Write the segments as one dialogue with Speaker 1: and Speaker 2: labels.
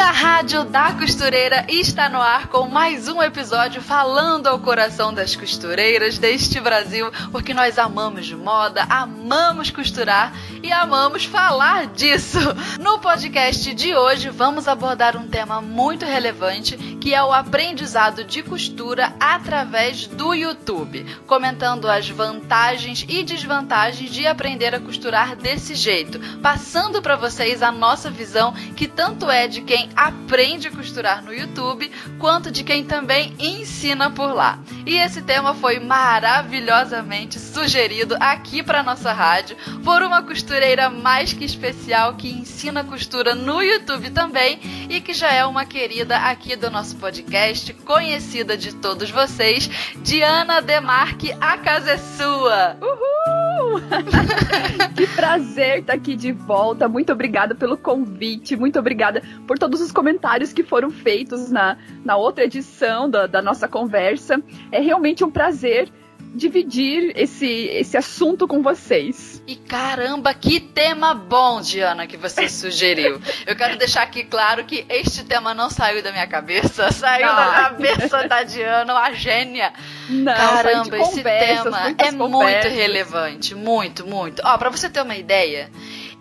Speaker 1: A Rádio da Costureira está no ar com mais um episódio falando ao coração das costureiras deste Brasil, porque nós amamos moda, amamos costurar e amamos falar disso. No podcast de hoje vamos abordar um tema muito relevante, que é o aprendizado de costura através do YouTube, comentando as vantagens e desvantagens de aprender a costurar desse jeito, passando para vocês a nossa visão que tanto é de quem aprende a costurar no YouTube, quanto de quem também ensina por lá. E esse tema foi maravilhosamente sugerido aqui para nossa rádio por uma costureira mais que especial que ensina costura no YouTube também e que já é uma querida aqui do nosso podcast, conhecida de todos vocês, Diana Demarque, a casa é sua.
Speaker 2: Uhul! que prazer estar aqui de volta. Muito obrigada pelo convite, muito obrigada por todos os comentários que foram feitos na, na outra edição da, da nossa conversa. É realmente um prazer dividir esse, esse assunto com vocês.
Speaker 1: E caramba, que tema bom, Diana, que você sugeriu. Eu quero deixar aqui claro que este tema não saiu da minha cabeça, saiu ah. da cabeça da Diana, a gênia. Não, caramba, esse tema é muito relevante, muito, muito. Ó, para você ter uma ideia,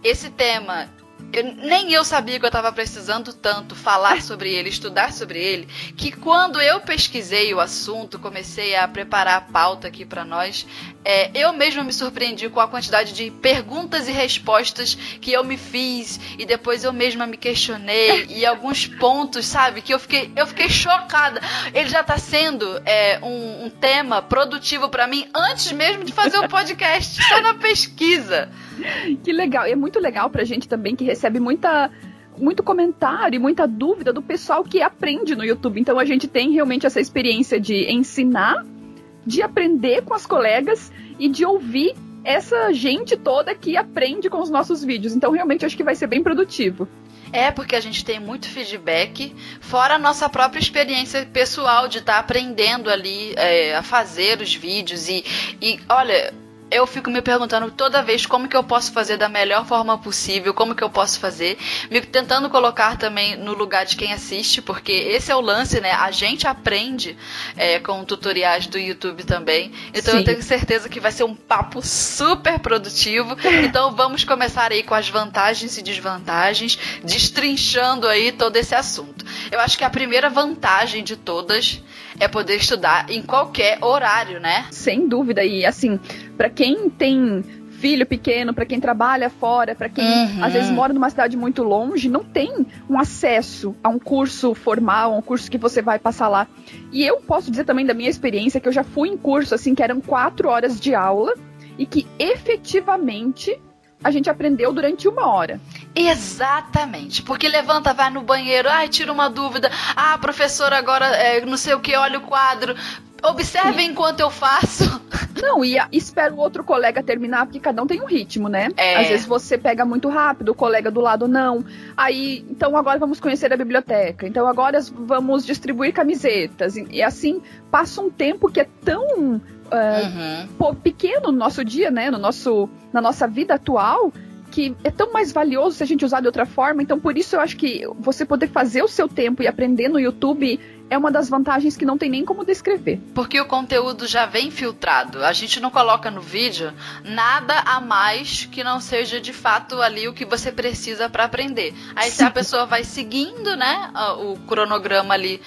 Speaker 1: esse tema eu, nem eu sabia que eu estava precisando tanto falar sobre ele, estudar sobre ele, que quando eu pesquisei o assunto, comecei a preparar a pauta aqui para nós, é, eu mesma me surpreendi com a quantidade de perguntas e respostas que eu me fiz e depois eu mesma me questionei e alguns pontos, sabe, que eu fiquei, eu fiquei chocada. Ele já está sendo é, um, um tema produtivo para mim antes mesmo de fazer o podcast, só na pesquisa.
Speaker 2: Que legal, e é muito legal pra gente também que recebe muita muito comentário e muita dúvida do pessoal que aprende no YouTube. Então a gente tem realmente essa experiência de ensinar, de aprender com as colegas e de ouvir essa gente toda que aprende com os nossos vídeos. Então realmente acho que vai ser bem produtivo.
Speaker 1: É, porque a gente tem muito feedback, fora a nossa própria experiência pessoal de estar tá aprendendo ali é, a fazer os vídeos. E, e olha, eu fico me perguntando toda vez como que eu posso fazer da melhor forma possível, como que eu posso fazer, me tentando colocar também no lugar de quem assiste, porque esse é o lance, né? A gente aprende é, com tutoriais do YouTube também. Então Sim. eu tenho certeza que vai ser um papo super produtivo. Então vamos começar aí com as vantagens e desvantagens, destrinchando aí todo esse assunto. Eu acho que a primeira vantagem de todas é poder estudar em qualquer horário, né?
Speaker 2: Sem dúvida. E assim, para quem tem filho pequeno, para quem trabalha fora, para quem uhum. às vezes mora numa cidade muito longe, não tem um acesso a um curso formal, a um curso que você vai passar lá. E eu posso dizer também da minha experiência que eu já fui em curso assim que eram quatro horas de aula e que efetivamente a gente aprendeu durante uma hora.
Speaker 1: Exatamente, porque levanta, vai no banheiro, ai, tira uma dúvida, ah, professor, agora é, não sei o que, olha o quadro, observe enquanto eu faço.
Speaker 2: Não, e espera o outro colega terminar, porque cada um tem um ritmo, né? É. Às vezes você pega muito rápido, o colega do lado não. Aí, então agora vamos conhecer a biblioteca. Então agora vamos distribuir camisetas. E assim, passa um tempo que é tão uh, uhum. pequeno no nosso dia, né? No nosso, na nossa vida atual, que é tão mais valioso se a gente usar de outra forma. Então, por isso eu acho que você poder fazer o seu tempo e aprender no YouTube é uma das vantagens que não tem nem como descrever.
Speaker 1: Porque o conteúdo já vem filtrado. A gente não coloca no vídeo nada a mais que não seja de fato ali o que você precisa para aprender. Aí se a pessoa vai seguindo, né, o cronograma ali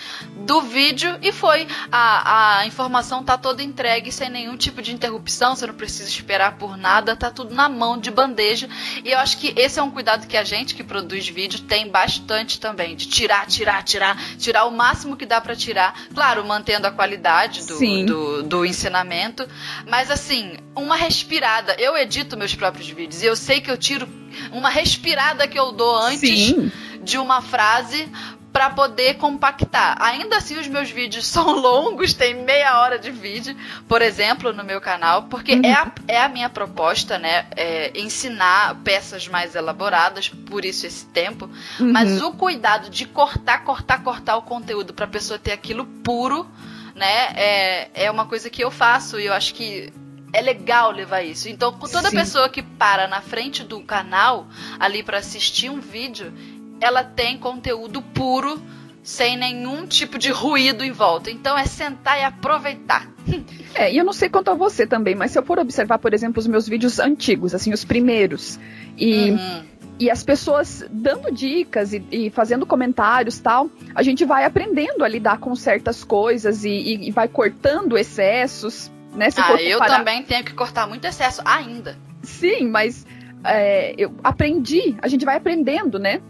Speaker 1: do vídeo e foi a, a informação tá toda entregue sem nenhum tipo de interrupção, você não precisa esperar por nada, tá tudo na mão de bandeja. E eu acho que esse é um cuidado que a gente que produz vídeo tem bastante também, de tirar, tirar, tirar, tirar o máximo que dá para tirar, claro, mantendo a qualidade do, do, do, ensinamento, mas assim, uma respirada. Eu edito meus próprios vídeos e eu sei que eu tiro uma respirada que eu dou antes Sim. de uma frase para poder compactar. Ainda assim, os meus vídeos são longos, tem meia hora de vídeo, por exemplo, no meu canal, porque uhum. é, a, é a minha proposta, né? É ensinar peças mais elaboradas, por isso esse tempo. Uhum. Mas o cuidado de cortar, cortar, cortar o conteúdo para a pessoa ter aquilo puro, né? É, é uma coisa que eu faço e eu acho que é legal levar isso. Então, toda Sim. pessoa que para na frente do canal ali para assistir um vídeo, ela tem conteúdo puro, sem nenhum tipo de ruído em volta. Então é sentar e aproveitar.
Speaker 2: É, e eu não sei quanto a você também, mas se eu for observar, por exemplo, os meus vídeos antigos, assim, os primeiros, e, uhum. e as pessoas dando dicas e, e, fazendo comentários tal, a gente vai aprendendo a lidar com certas coisas e, e, e vai cortando excessos, né?
Speaker 1: Se ah, eu parar... também tenho que cortar muito excesso ainda.
Speaker 2: Sim, mas é, eu aprendi, a gente vai aprendendo, né?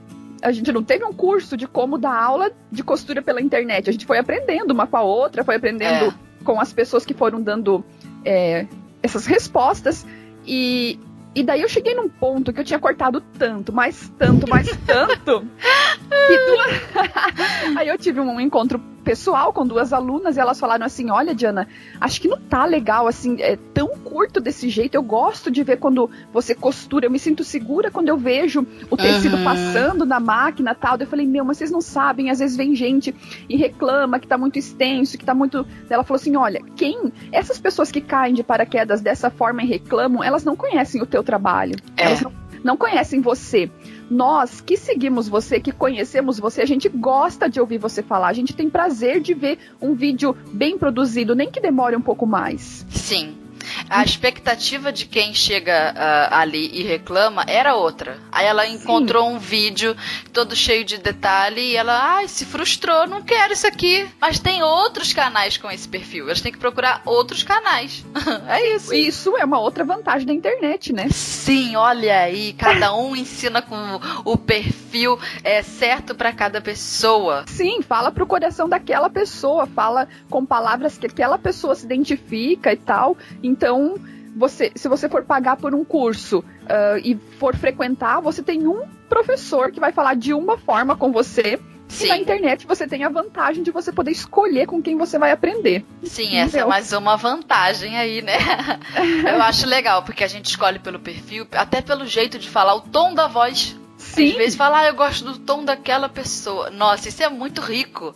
Speaker 2: A gente não teve um curso de como dar aula de costura pela internet. A gente foi aprendendo uma com a outra, foi aprendendo é. com as pessoas que foram dando é, essas respostas. E, e daí eu cheguei num ponto que eu tinha cortado tanto, mais tanto, mais tanto. que duas... Aí eu tive um encontro pessoal com duas alunas e elas falaram assim: Olha, Diana, acho que não tá legal, assim, é tão curto desse jeito. Eu gosto de ver quando você costura, eu me sinto segura quando eu vejo o tecido uhum. passando na máquina tal. Eu falei: Meu, mas vocês não sabem, às vezes vem gente e reclama que tá muito extenso, que tá muito. Ela falou assim: Olha, quem. Essas pessoas que caem de paraquedas dessa forma e reclamam, elas não conhecem o teu trabalho. É. Elas não, não conhecem você nós que seguimos você, que conhecemos você, a gente gosta de ouvir você falar. A gente tem prazer de ver um vídeo bem produzido, nem que demore um pouco mais.
Speaker 1: Sim. A expectativa de quem chega uh, ali e reclama era outra. Aí ela encontrou Sim. um vídeo todo cheio de detalhe e ela, ai, se frustrou, não quero isso aqui. Mas tem outros canais com esse perfil. Elas têm que procurar outros canais. é isso.
Speaker 2: Isso é uma outra vantagem da internet, né?
Speaker 1: Sim, olha aí, cada um ensina com o perfil é certo para cada pessoa.
Speaker 2: Sim, fala pro coração daquela pessoa, fala com palavras que aquela pessoa se identifica e tal. Então, você, se você for pagar por um curso uh, e for frequentar, você tem um professor que vai falar de uma forma com você. Sim. E na internet você tem a vantagem de você poder escolher com quem você vai aprender.
Speaker 1: Sim, Entendeu? essa é mais uma vantagem aí, né? Eu acho legal, porque a gente escolhe pelo perfil, até pelo jeito de falar, o tom da voz. Sim. Às vezes falar, ah, eu gosto do tom daquela pessoa. Nossa, isso é muito rico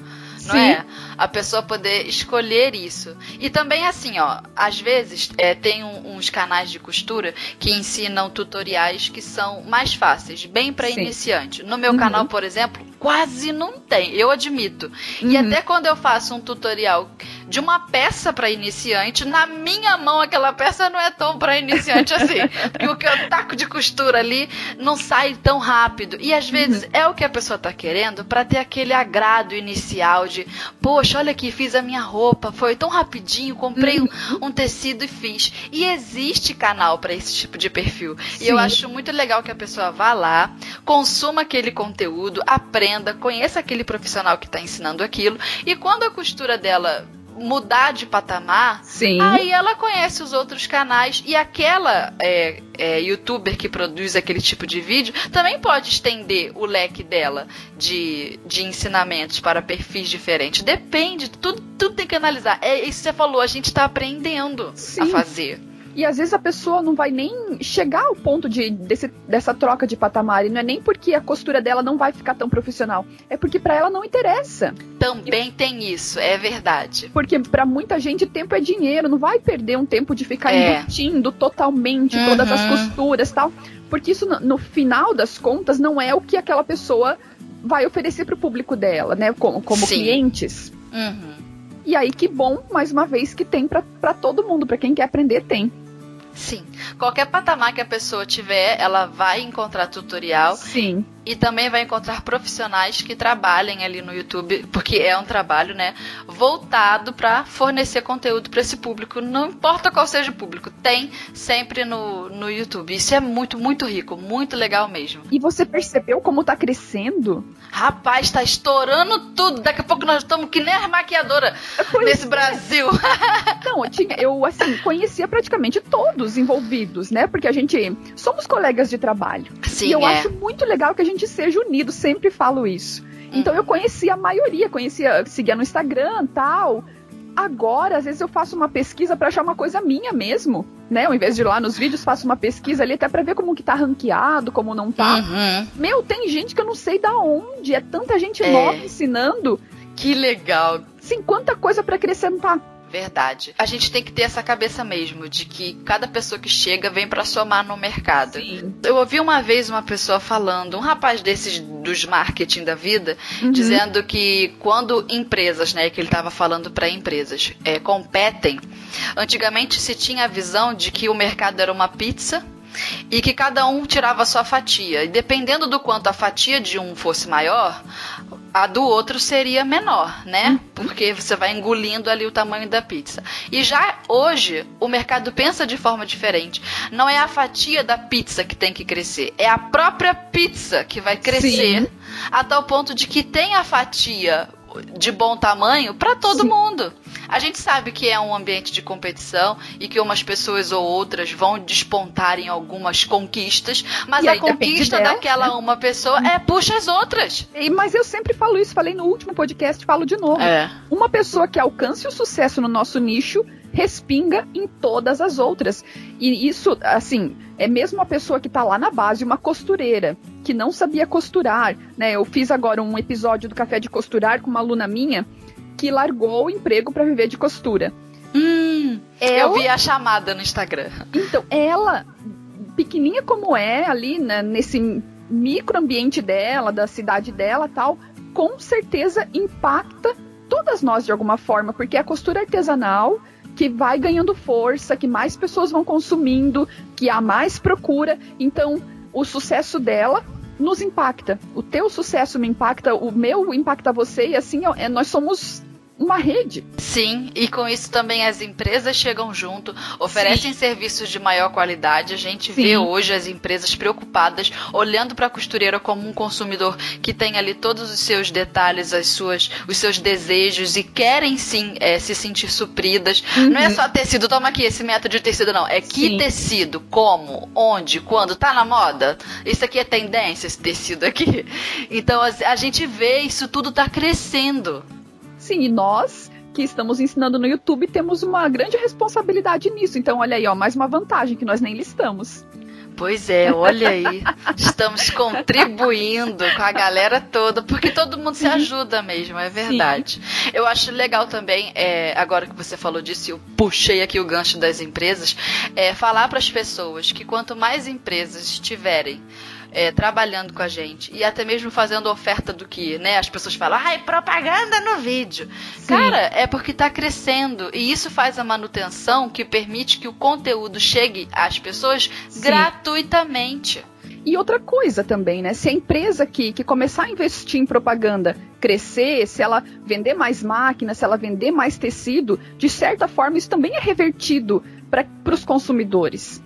Speaker 1: não Sim. é? A pessoa poder escolher isso. E também assim, ó, às vezes é, tem um, uns canais de costura que ensinam tutoriais que são mais fáceis, bem para iniciante. No meu uhum. canal, por exemplo, quase não tem, eu admito. Uhum. E até quando eu faço um tutorial de uma peça para iniciante, na minha mão aquela peça não é tão para iniciante assim. porque o que eu taco de costura ali não sai tão rápido. E às vezes uhum. é o que a pessoa tá querendo para ter aquele agrado inicial de, poxa, olha aqui, fiz a minha roupa, foi tão rapidinho, comprei uhum. um, um, tecido e fiz. E existe canal para esse tipo de perfil. Sim. E eu acho muito legal que a pessoa vá lá, consuma aquele conteúdo, aprenda, conheça aquele profissional que está ensinando aquilo. E quando a costura dela mudar de patamar,
Speaker 2: Sim.
Speaker 1: aí ela conhece os outros canais e aquela é, é, youtuber que produz aquele tipo de vídeo também pode estender o leque dela de, de ensinamentos para perfis diferentes. Depende, tudo, tudo tem que analisar. É isso que você falou, a gente está aprendendo Sim. a fazer.
Speaker 2: E às vezes a pessoa não vai nem chegar ao ponto de, desse, dessa troca de patamar. E não é nem porque a costura dela não vai ficar tão profissional. É porque para ela não interessa.
Speaker 1: Também e, tem isso, é verdade.
Speaker 2: Porque para muita gente tempo é dinheiro. Não vai perder um tempo de ficar é. embutindo totalmente uhum. todas as uhum. costuras tal. Porque isso, no, no final das contas, não é o que aquela pessoa vai oferecer para o público dela, né? Como, como clientes.
Speaker 1: Uhum.
Speaker 2: E aí, que bom, mais uma vez, que tem para todo mundo. para quem quer aprender, tem.
Speaker 1: Sim. Qualquer patamar que a pessoa tiver, ela vai encontrar tutorial.
Speaker 2: Sim.
Speaker 1: E também vai encontrar profissionais que trabalhem ali no YouTube, porque é um trabalho, né, voltado para fornecer conteúdo para esse público. Não importa qual seja o público, tem sempre no, no YouTube. Isso é muito, muito rico, muito legal mesmo.
Speaker 2: E você percebeu como tá crescendo?
Speaker 1: Rapaz, tá estourando tudo. Daqui a pouco nós estamos que nem a maquiadora pois nesse é. Brasil.
Speaker 2: Não, eu tinha, eu assim, conhecia praticamente todos envolvidos, né? Porque a gente somos colegas de trabalho.
Speaker 1: Sim,
Speaker 2: e eu
Speaker 1: é.
Speaker 2: acho muito legal que a gente seja unido, sempre falo isso. Então eu conhecia a maioria, conhecia, seguia no Instagram, tal. Agora, às vezes eu faço uma pesquisa para achar uma coisa minha mesmo, né? Ao invés de ir lá nos vídeos, faço uma pesquisa ali até para ver como que tá ranqueado, como não tá. Uhum. Meu, tem gente que eu não sei da onde, é tanta gente é. nova ensinando.
Speaker 1: Que legal.
Speaker 2: Sim, quanta coisa para acrescentar.
Speaker 1: Verdade. A gente tem que ter essa cabeça mesmo de que cada pessoa que chega vem para somar no mercado. Sim. Eu ouvi uma vez uma pessoa falando, um rapaz desses dos marketing da vida, uhum. dizendo que quando empresas, né, que ele estava falando para empresas, é, competem, antigamente se tinha a visão de que o mercado era uma pizza e que cada um tirava a sua fatia. E dependendo do quanto a fatia de um fosse maior, a do outro seria menor, né? Uhum. Porque você vai engolindo ali o tamanho da pizza. E já hoje, o mercado pensa de forma diferente. Não é a fatia da pizza que tem que crescer, é a própria pizza que vai crescer Sim. a tal ponto de que tem a fatia de bom tamanho para todo Sim. mundo. A gente sabe que é um ambiente de competição e que umas pessoas ou outras vão despontar em algumas conquistas, mas e a conquista dela, daquela né? uma pessoa é puxa as outras.
Speaker 2: E, mas eu sempre falo isso, falei no último podcast, falo de novo. É. Uma pessoa que alcance o sucesso no nosso nicho respinga em todas as outras. E isso, assim, é mesmo a pessoa que está lá na base, uma costureira, que não sabia costurar, né? Eu fiz agora um episódio do Café de Costurar com uma aluna minha que largou o emprego para viver de costura.
Speaker 1: Hum, ela... eu vi a chamada no Instagram.
Speaker 2: Então, ela, pequenininha como é, ali né, nesse microambiente dela, da cidade dela tal, com certeza impacta todas nós de alguma forma, porque a costura artesanal que vai ganhando força, que mais pessoas vão consumindo, que há mais procura. Então, o sucesso dela nos impacta. O teu sucesso me impacta, o meu impacta você, e assim, é, nós somos uma rede.
Speaker 1: Sim, e com isso também as empresas chegam junto, oferecem Sim. serviços de maior qualidade. A gente Sim. vê hoje as empresas preocupadas, olhando para a costureira como um consumidor que tem ali todos os seus detalhes, as suas, os seus desejos e querem sim é, se sentir supridas. Uhum. Não é só tecido, toma aqui esse método de tecido, não. É que sim. tecido, como, onde, quando, tá na moda. Isso aqui é tendência, esse tecido aqui. Então a, a gente vê isso tudo tá crescendo.
Speaker 2: Sim, e nós que estamos ensinando no YouTube temos uma grande responsabilidade nisso. Então, olha aí, ó, mais uma vantagem que nós nem listamos.
Speaker 1: Pois é, olha aí. Estamos contribuindo com a galera toda, porque todo mundo se ajuda mesmo, é verdade. Sim. Eu acho legal também, é, agora que você falou disso, eu puxei aqui o gancho das empresas, é, falar para as pessoas que quanto mais empresas tiverem é, trabalhando com a gente e até mesmo fazendo oferta do que, né? As pessoas falam, ai, propaganda no vídeo. Sim. Cara, é porque está crescendo e isso faz a manutenção que permite que o conteúdo chegue às pessoas Sim. gratuitamente.
Speaker 2: E outra coisa também, né? Se a empresa que, que começar a investir em propaganda crescer, se ela vender mais máquinas, se ela vender mais tecido, de certa forma isso também é revertido para os consumidores.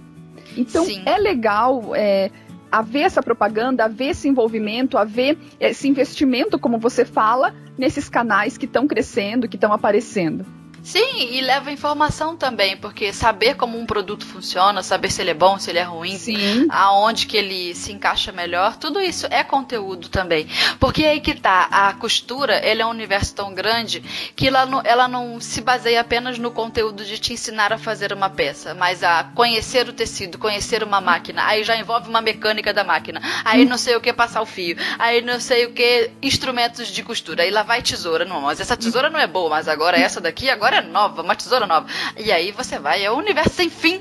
Speaker 2: Então Sim. é legal é, haver essa propaganda, haver esse envolvimento, haver esse investimento, como você fala, nesses canais que estão crescendo, que estão aparecendo.
Speaker 1: Sim, e leva informação também, porque saber como um produto funciona, saber se ele é bom, se ele é ruim, Sim. aonde que ele se encaixa melhor, tudo isso é conteúdo também. Porque aí que tá, a costura, ele é um universo tão grande que ela não, ela não se baseia apenas no conteúdo de te ensinar a fazer uma peça, mas a conhecer o tecido, conhecer uma máquina, aí já envolve uma mecânica da máquina, aí não sei o que passar o fio, aí não sei o que instrumentos de costura, aí lá vai tesoura, não, mas essa tesoura não é boa, mas agora essa daqui, agora agora nova, uma tesoura nova. E aí você vai, é o um universo sem fim.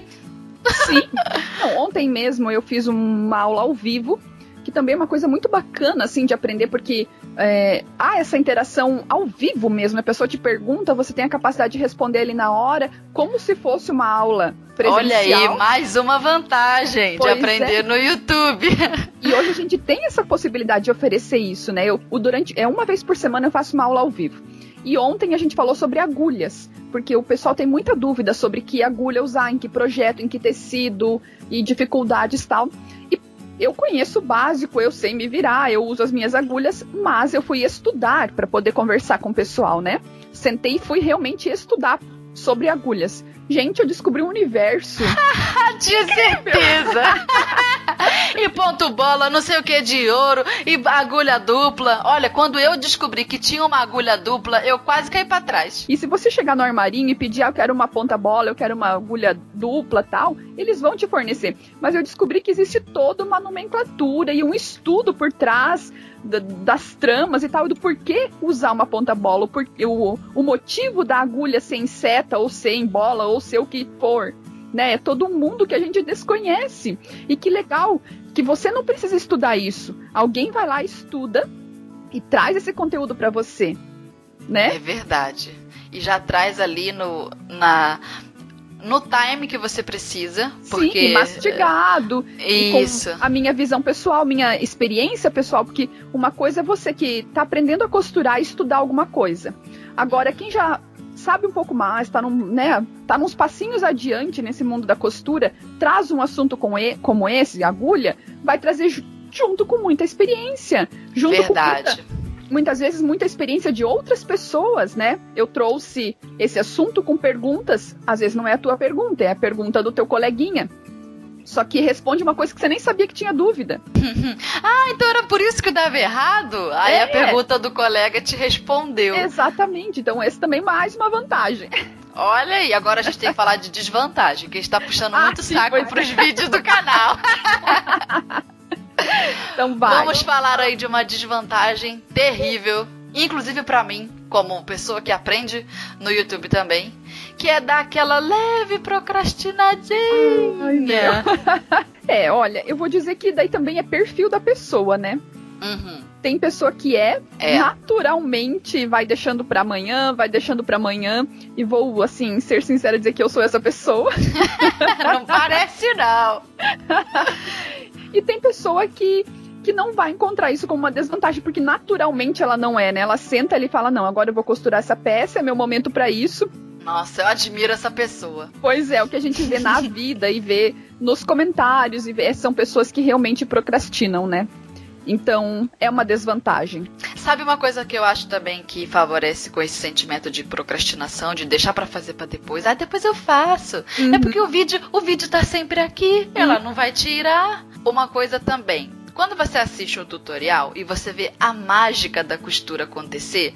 Speaker 2: Sim. Não, ontem mesmo eu fiz uma aula ao vivo, que também é uma coisa muito bacana, assim, de aprender, porque é, há essa interação ao vivo mesmo. A pessoa te pergunta, você tem a capacidade de responder ali na hora, como se fosse uma aula presencial.
Speaker 1: Olha aí, mais uma vantagem pois de aprender é. no YouTube.
Speaker 2: E hoje a gente tem essa possibilidade de oferecer isso, né? Eu, o durante, é uma vez por semana eu faço uma aula ao vivo. E ontem a gente falou sobre agulhas, porque o pessoal tem muita dúvida sobre que agulha usar, em que projeto, em que tecido e dificuldades tal. E eu conheço o básico, eu sei me virar, eu uso as minhas agulhas, mas eu fui estudar para poder conversar com o pessoal, né? Sentei e fui realmente estudar sobre agulhas. Gente, eu descobri um universo.
Speaker 1: Tinha certeza! e ponto bola, não sei o que de ouro, e agulha dupla. Olha, quando eu descobri que tinha uma agulha dupla, eu quase caí para trás.
Speaker 2: E se você chegar no armarinho e pedir, ah, eu quero uma ponta bola, eu quero uma agulha dupla tal, eles vão te fornecer. Mas eu descobri que existe toda uma nomenclatura e um estudo por trás das tramas e tal, do porquê usar uma ponta bola, o, o, o motivo da agulha ser em seta, ou ser em bola, ou ser o que for. Né? É todo um mundo que a gente desconhece. E que legal que você não precisa estudar isso. Alguém vai lá, estuda e traz esse conteúdo para você. Né?
Speaker 1: É verdade. E já traz ali no, na, no time que você precisa. Porque...
Speaker 2: Sim, mastigado.
Speaker 1: Isso.
Speaker 2: a minha visão pessoal, minha experiência pessoal, porque uma coisa é você que está aprendendo a costurar e estudar alguma coisa. Agora, quem já sabe um pouco mais, está num, né, tá uns passinhos adiante nesse mundo da costura, traz um assunto como esse, agulha, vai trazer junto com muita experiência. Junto
Speaker 1: Verdade.
Speaker 2: com muitas vezes muita experiência de outras pessoas, né? Eu trouxe esse assunto com perguntas, às vezes não é a tua pergunta, é a pergunta do teu coleguinha. Só que responde uma coisa que você nem sabia que tinha dúvida.
Speaker 1: ah, então era por isso que dava errado? Aí é. a pergunta do colega te respondeu.
Speaker 2: Exatamente. Então, esse também é mais uma vantagem.
Speaker 1: Olha aí, agora a gente tem que falar de desvantagem, que está puxando ah, muito sim, saco para os é. vídeos do canal.
Speaker 2: Então vai.
Speaker 1: Vamos falar aí de uma desvantagem terrível, inclusive para mim, como pessoa que aprende no YouTube também, que é dar aquela leve procrastinadinha.
Speaker 2: Ai, é, olha, eu vou dizer que daí também é perfil da pessoa, né?
Speaker 1: Uhum.
Speaker 2: Tem pessoa que é, é, naturalmente vai deixando para amanhã, vai deixando para amanhã e vou assim ser sincera dizer que eu sou essa pessoa.
Speaker 1: não parece não.
Speaker 2: E tem pessoa que que não vai encontrar isso como uma desvantagem, porque naturalmente ela não é, né? Ela senta ali e fala: Não, agora eu vou costurar essa peça, é meu momento para isso.
Speaker 1: Nossa, eu admiro essa pessoa.
Speaker 2: Pois é, o que a gente vê na vida e vê nos comentários e vê, são pessoas que realmente procrastinam, né? Então, é uma desvantagem.
Speaker 1: Sabe uma coisa que eu acho também que favorece com esse sentimento de procrastinação, de deixar para fazer para depois. Ah, depois eu faço. É uhum. É porque o vídeo, o vídeo tá sempre aqui, uhum. ela não vai tirar. Uma coisa também, quando você assiste um tutorial e você vê a mágica da costura acontecer,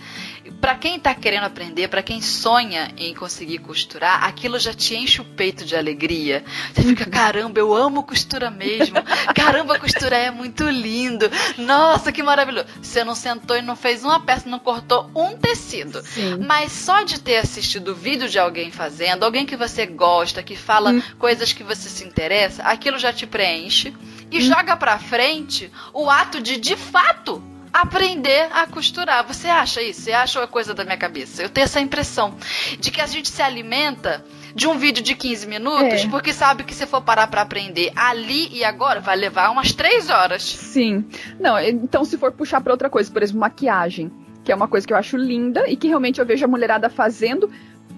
Speaker 1: para quem tá querendo aprender, para quem sonha em conseguir costurar, aquilo já te enche o peito de alegria. Você fica, caramba, eu amo costura mesmo. Caramba, costura é muito lindo. Nossa, que maravilhoso. Você não sentou e não fez uma peça, não cortou um tecido.
Speaker 2: Sim.
Speaker 1: Mas só de ter assistido o vídeo de alguém fazendo, alguém que você gosta, que fala hum. coisas que você se interessa, aquilo já te preenche e hum. joga pra frente o ato de, de fato, aprender a costurar. Você acha isso? Você acha é coisa da minha cabeça? Eu tenho essa impressão de que a gente se alimenta de um vídeo de 15 minutos, é. porque sabe que se for parar para aprender ali e agora, vai levar umas 3 horas.
Speaker 2: Sim. Não, então se for puxar para outra coisa, por exemplo, maquiagem, que é uma coisa que eu acho linda e que realmente eu vejo a mulherada fazendo,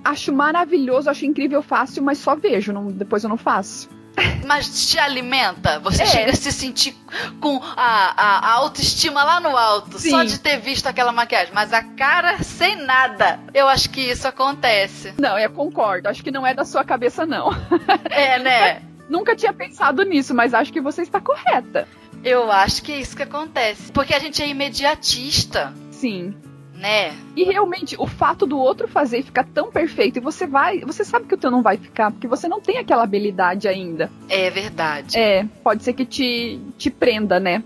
Speaker 2: acho maravilhoso, acho incrível, fácil, mas só vejo, não, depois eu não faço
Speaker 1: mas te alimenta. Você é. chega a se sentir com a, a, a autoestima lá no alto, Sim. só de ter visto aquela maquiagem. Mas a cara sem nada. Eu acho que isso acontece.
Speaker 2: Não, eu concordo. Acho que não é da sua cabeça, não.
Speaker 1: É, né?
Speaker 2: Nunca tinha pensado nisso, mas acho que você está correta.
Speaker 1: Eu acho que é isso que acontece. Porque a gente é imediatista.
Speaker 2: Sim
Speaker 1: né?
Speaker 2: E realmente, o fato do outro fazer ficar tão perfeito e você vai, você sabe que o teu não vai ficar, porque você não tem aquela habilidade ainda.
Speaker 1: É verdade.
Speaker 2: É, pode ser que te, te prenda, né?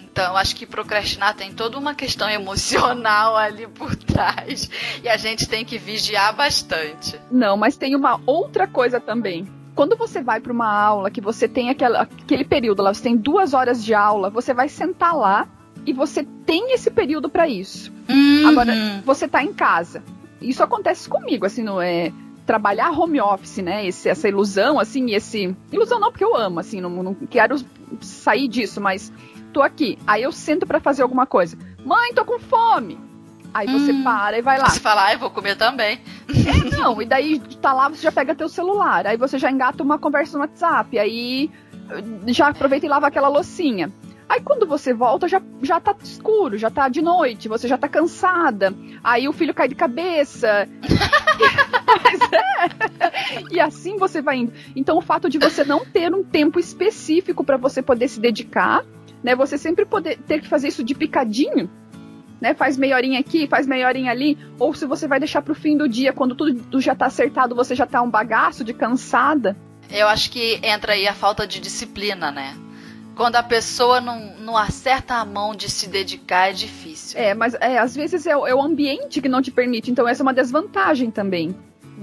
Speaker 1: Então, acho que procrastinar tem toda uma questão emocional ali por trás. E a gente tem que vigiar bastante.
Speaker 2: Não, mas tem uma outra coisa também. Quando você vai para uma aula, que você tem aquela, aquele período lá, você tem duas horas de aula, você vai sentar lá e você tem esse período para isso.
Speaker 1: Uhum.
Speaker 2: Agora, você tá em casa. Isso acontece comigo, assim, não é trabalhar home office, né? Esse, essa ilusão, assim, esse. Ilusão não, porque eu amo, assim, não, não quero sair disso, mas tô aqui. Aí eu sento para fazer alguma coisa. Mãe, tô com fome. Aí você hum, para e vai lá.
Speaker 1: Você fala, ah, eu vou comer também.
Speaker 2: É, não, e daí tá lá, você já pega teu celular. Aí você já engata uma conversa no WhatsApp. Aí já aproveita e lava aquela loucinha. Aí quando você volta, já, já tá escuro, já tá de noite, você já tá cansada. Aí o filho cai de cabeça. Mas é. E assim você vai indo. Então o fato de você não ter um tempo específico para você poder se dedicar, né? Você sempre poder ter que fazer isso de picadinho, né? Faz meia horinha aqui, faz meia horinha ali, ou se você vai deixar pro fim do dia, quando tudo já tá acertado, você já tá um bagaço de cansada.
Speaker 1: Eu acho que entra aí a falta de disciplina, né? Quando a pessoa não, não acerta a mão de se dedicar, é difícil.
Speaker 2: É, mas é, às vezes é, é o ambiente que não te permite, então essa é uma desvantagem também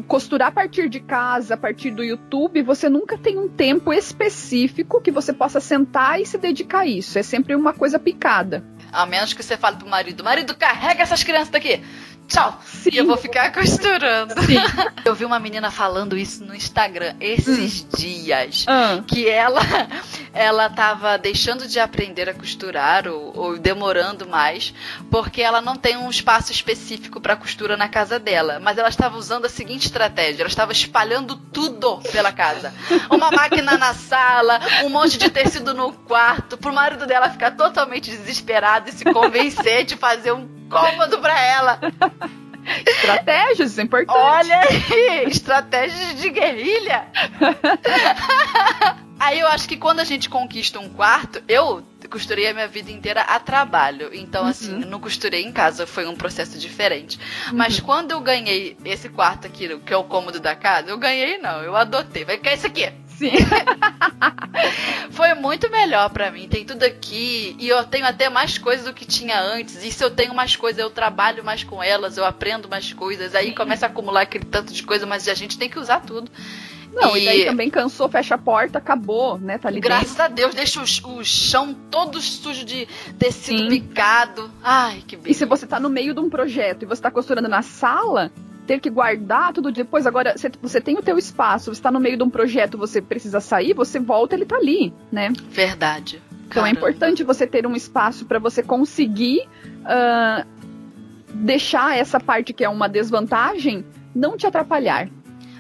Speaker 2: costurar a partir de casa, a partir do YouTube, você nunca tem um tempo específico que você possa sentar e se dedicar a isso. É sempre uma coisa picada.
Speaker 1: A menos que você fale pro marido: marido, carrega essas crianças daqui tchau. Sim. E eu vou ficar costurando. Sim. Eu vi uma menina falando isso no Instagram esses hum. dias. Hum. Que ela ela tava deixando de aprender a costurar ou, ou demorando mais porque ela não tem um espaço específico para costura na casa dela. Mas ela estava usando a seguinte estratégia: ela estava espalhando tudo pela casa. Uma máquina na sala, um monte de tecido no quarto, pro marido dela ficar totalmente desesperado e se convencer de fazer um cômodo para ela.
Speaker 2: Estratégias, é importante.
Speaker 1: Olha aí, estratégias de guerrilha. aí eu acho que quando a gente conquista um quarto, eu costurei a minha vida inteira a trabalho. Então, assim, uhum. assim, não costurei em casa, foi um processo diferente. Uhum. Mas quando eu ganhei esse quarto aqui, que é o cômodo da casa, eu ganhei não, eu adotei. Vai ficar isso aqui. Sim. Foi muito melhor para mim. Tem tudo aqui e eu tenho até mais coisas do que tinha antes. E se eu tenho mais coisas, eu trabalho mais com elas, eu aprendo mais coisas. Aí começa a acumular aquele tanto de coisa, mas a gente tem que usar tudo.
Speaker 2: Não, e... e daí também cansou, fecha a porta, acabou, né? Tá ali
Speaker 1: Graças dentro. a Deus, deixa o, o, chão todo sujo de tecido Sim. picado. Ai, que beleza.
Speaker 2: E se você tá no meio de um projeto e você tá costurando na sala, ter que guardar tudo depois. Agora, você tem o teu espaço, você está no meio de um projeto, você precisa sair, você volta, ele está ali, né?
Speaker 1: Verdade.
Speaker 2: Então é importante você ter um espaço para você conseguir uh, deixar essa parte que é uma desvantagem não te atrapalhar.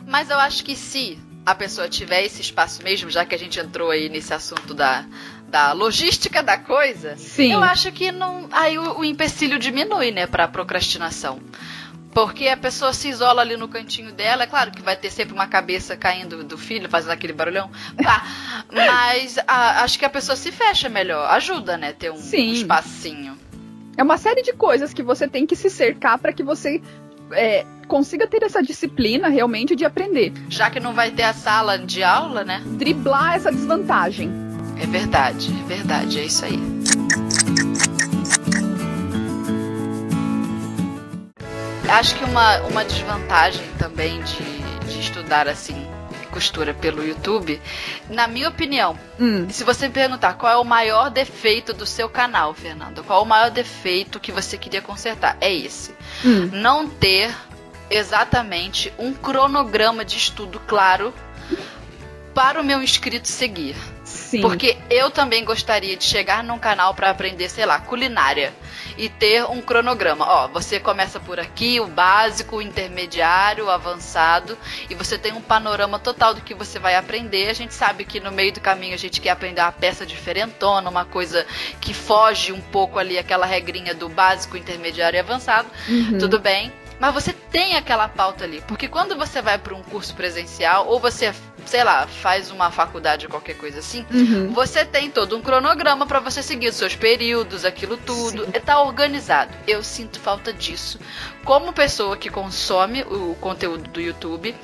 Speaker 1: Mas eu acho que se a pessoa tiver esse espaço mesmo, já que a gente entrou aí nesse assunto da, da logística da coisa, Sim. eu acho que não, aí o, o empecilho diminui, né, para procrastinação. Porque a pessoa se isola ali no cantinho dela. É claro que vai ter sempre uma cabeça caindo do filho, fazendo aquele barulhão. Tá. Mas a, acho que a pessoa se fecha melhor. Ajuda, né? Ter um Sim. espacinho.
Speaker 2: É uma série de coisas que você tem que se cercar para que você é, consiga ter essa disciplina realmente de aprender.
Speaker 1: Já que não vai ter a sala de aula, né?
Speaker 2: Driblar essa desvantagem.
Speaker 1: É verdade, é verdade, é isso aí. Acho que uma, uma desvantagem também de, de estudar assim costura pelo YouTube, na minha opinião, hum. se você me perguntar qual é o maior defeito do seu canal, Fernando, qual é o maior defeito que você queria consertar, é esse. Hum. Não ter exatamente um cronograma de estudo claro para o meu inscrito seguir. Sim. Porque eu também gostaria de chegar num canal para aprender, sei lá, culinária e ter um cronograma. Ó, você começa por aqui, o básico, o intermediário, o avançado, e você tem um panorama total do que você vai aprender. A gente sabe que no meio do caminho a gente quer aprender uma peça diferentona, uma coisa que foge um pouco ali aquela regrinha do básico, intermediário e avançado. Uhum. Tudo bem mas você tem aquela pauta ali. Porque quando você vai para um curso presencial, ou você, sei lá, faz uma faculdade qualquer coisa assim, uhum. você tem todo um cronograma para você seguir os seus períodos, aquilo tudo. Sim. Tá organizado. Eu sinto falta disso. Como pessoa que consome o conteúdo do YouTube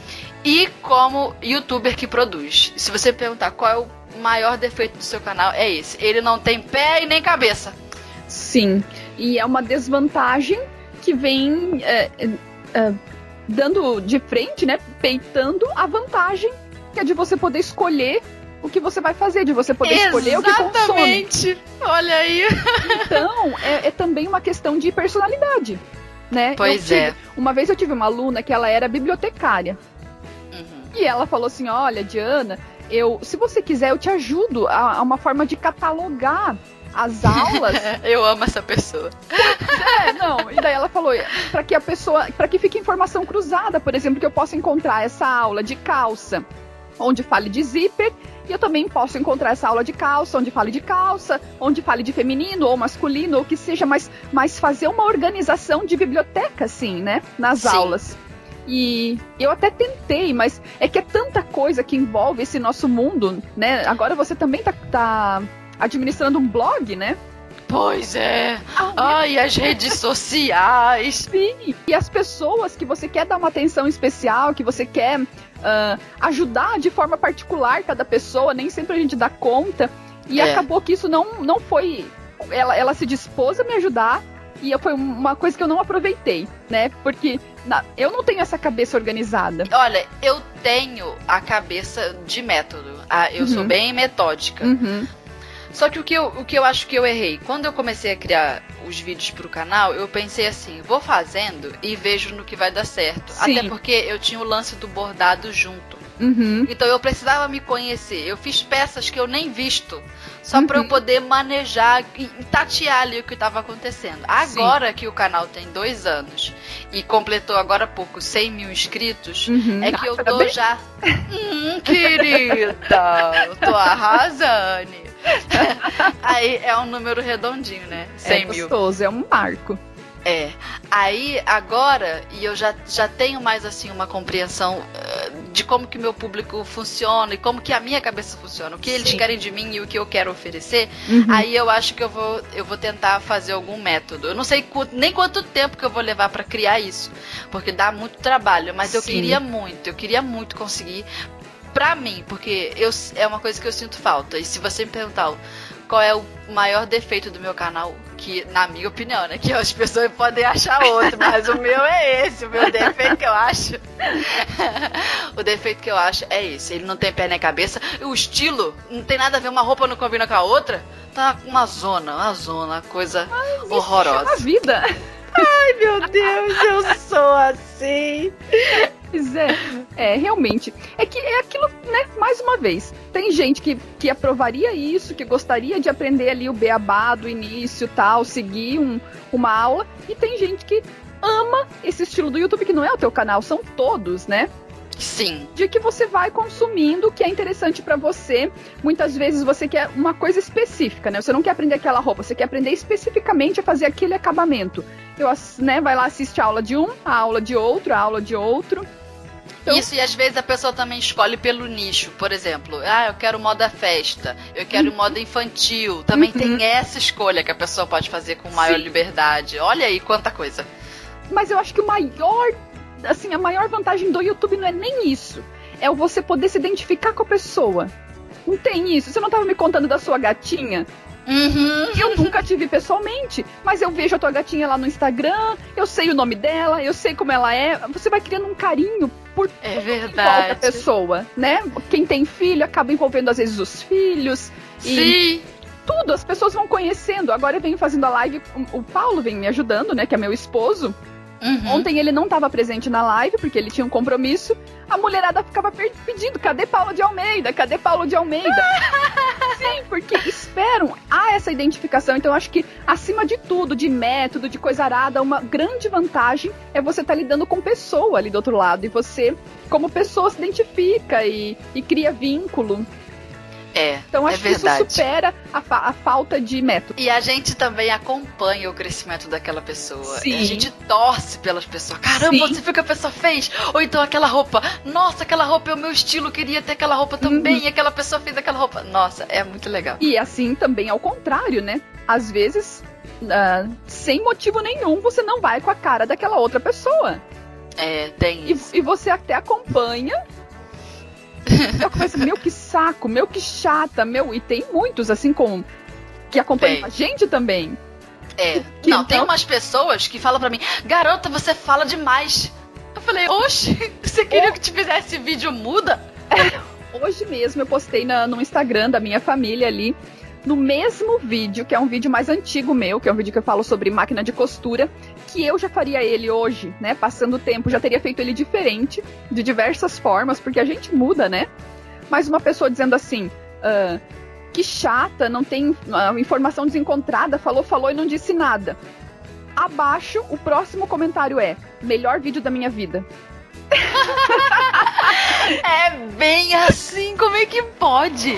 Speaker 1: e como youtuber que produz. Se você perguntar qual é o maior defeito do seu canal, é esse. Ele não tem pé e nem cabeça.
Speaker 2: Sim. E é uma desvantagem que vem é, é, dando de frente, né? Peitando a vantagem que é de você poder escolher o que você vai fazer, de você poder Exatamente. escolher o que consome.
Speaker 1: Exatamente. Olha aí.
Speaker 2: Então, é, é, também uma questão de personalidade, né?
Speaker 1: Pois tive, é.
Speaker 2: Uma vez eu tive uma aluna que ela era bibliotecária. Uhum. E ela falou assim: "Olha, Diana, eu, se você quiser, eu te ajudo a, a uma forma de catalogar as aulas.
Speaker 1: eu amo essa pessoa.
Speaker 2: é, não. E daí ela falou para que a pessoa, para que fique informação cruzada, por exemplo, que eu possa encontrar essa aula de calça onde fale de zíper e eu também posso encontrar essa aula de calça, onde fale de calça, onde fale de feminino ou masculino, ou que seja, mas, mas fazer uma organização de biblioteca, assim, né? Nas Sim. aulas. E eu até tentei, mas é que é tanta coisa que envolve esse nosso mundo, né? Agora você também tá, tá administrando um blog, né?
Speaker 1: Pois é. Ah, e as redes sociais.
Speaker 2: Sim. E as pessoas que você quer dar uma atenção especial, que você quer uh, ajudar de forma particular cada pessoa, nem sempre a gente dá conta. E é. acabou que isso não, não foi. Ela, ela se dispôs a me ajudar, e foi uma coisa que eu não aproveitei, né? Porque na, eu não tenho essa cabeça organizada.
Speaker 1: Olha, eu tenho a cabeça de método. Ah, eu uhum. sou bem metódica. Uhum. Só que o que, eu, o que eu acho que eu errei, quando eu comecei a criar os vídeos pro canal, eu pensei assim, vou fazendo e vejo no que vai dar certo. Sim. Até porque eu tinha o lance do bordado junto. Uhum. Então eu precisava me conhecer. Eu fiz peças que eu nem visto. Só uhum. para eu poder manejar e tatear ali o que estava acontecendo. Agora Sim. que o canal tem dois anos e completou agora há pouco 100 mil inscritos, uhum. é que eu tô já. hum, querida, eu tô arrasando. Aí é um número redondinho, né? 100
Speaker 2: é gostoso,
Speaker 1: mil.
Speaker 2: é um marco.
Speaker 1: É. Aí, agora, e eu já, já tenho mais, assim, uma compreensão uh, de como que meu público funciona e como que a minha cabeça funciona, o que Sim. eles querem de mim e o que eu quero oferecer, uhum. aí eu acho que eu vou, eu vou tentar fazer algum método. Eu não sei nem quanto tempo que eu vou levar para criar isso, porque dá muito trabalho, mas Sim. eu queria muito, eu queria muito conseguir pra mim, porque eu, é uma coisa que eu sinto falta. E se você me perguntar qual é o maior defeito do meu canal, que, na minha opinião, né? Que as pessoas podem achar outro, mas o meu é esse. O meu defeito que eu acho. o defeito que eu acho é esse. Ele não tem pé nem cabeça. O estilo não tem nada a ver, uma roupa não combina com a outra. Tá uma zona, uma zona, coisa mas horrorosa.
Speaker 2: É a vida.
Speaker 1: Ai, meu Deus, eu sou assim.
Speaker 2: Pois é, é, realmente. É que é aquilo, né? Mais uma vez, tem gente que, que aprovaria isso, que gostaria de aprender ali o beabá do início tal, seguir um, uma aula, e tem gente que ama esse estilo do YouTube, que não é o teu canal, são todos, né?
Speaker 1: Sim.
Speaker 2: De que você vai consumindo o que é interessante para você. Muitas vezes você quer uma coisa específica, né? Você não quer aprender aquela roupa, você quer aprender especificamente a fazer aquele acabamento. Eu, né, vai lá assistir a aula de um, a aula de outro, a aula de outro.
Speaker 1: Então... Isso, e às vezes a pessoa também escolhe pelo nicho. Por exemplo, ah, eu quero moda festa, eu quero uhum. moda infantil. Também uhum. tem essa escolha que a pessoa pode fazer com maior Sim. liberdade. Olha aí quanta coisa.
Speaker 2: Mas eu acho que o maior, assim, a maior vantagem do YouTube não é nem isso. É você poder se identificar com a pessoa. Não tem isso. Você não estava me contando da sua gatinha? Uhum. Eu nunca tive pessoalmente, mas eu vejo a tua gatinha lá no Instagram, eu sei o nome dela, eu sei como ela é. Você vai criando um carinho por
Speaker 1: é verdade.
Speaker 2: a pessoa, né? Quem tem filho acaba envolvendo às vezes os filhos.
Speaker 1: Sim.
Speaker 2: tudo, as pessoas vão conhecendo. Agora eu venho fazendo a live, o Paulo vem me ajudando, né? Que é meu esposo. Uhum. Ontem ele não estava presente na live porque ele tinha um compromisso. A mulherada ficava pedindo: cadê Paulo de Almeida? Cadê Paulo de Almeida? Sim, porque esperam. Há essa identificação. Então, acho que, acima de tudo, de método, de coisa arada, uma grande vantagem é você estar tá lidando com pessoa ali do outro lado. E você, como pessoa, se identifica e, e cria vínculo.
Speaker 1: É,
Speaker 2: então
Speaker 1: acho
Speaker 2: é
Speaker 1: que isso
Speaker 2: supera a, fa a, falta de método.
Speaker 1: E a gente também acompanha o crescimento daquela pessoa.
Speaker 2: Sim.
Speaker 1: A gente torce pelas pessoas. Caramba, Sim. você viu o que a pessoa fez? Ou então aquela roupa. Nossa, aquela roupa é o meu estilo, queria ter aquela roupa também. Uhum. E aquela pessoa fez aquela roupa. Nossa, é muito legal.
Speaker 2: E assim também ao contrário, né? Às vezes, uh, sem motivo nenhum, você não vai com a cara daquela outra pessoa.
Speaker 1: É, tem
Speaker 2: isso. E, e você até acompanha eu começo, meu que saco, meu que chata, meu. E tem muitos, assim, com. que acompanham a gente também.
Speaker 1: É. Que, não, tem umas pessoas que falam pra mim, garota, você fala demais. Eu falei, oxe, você queria oh. que te fizesse vídeo muda?
Speaker 2: É, hoje mesmo eu postei na, no Instagram da minha família ali no mesmo vídeo, que é um vídeo mais antigo meu, que é um vídeo que eu falo sobre máquina de costura, que eu já faria ele hoje, né? Passando o tempo, já teria feito ele diferente, de diversas formas, porque a gente muda, né? Mas uma pessoa dizendo assim. Uh, que chata, não tem uh, informação desencontrada, falou, falou e não disse nada. Abaixo, o próximo comentário é: melhor vídeo da minha vida.
Speaker 1: é bem assim, como é que pode?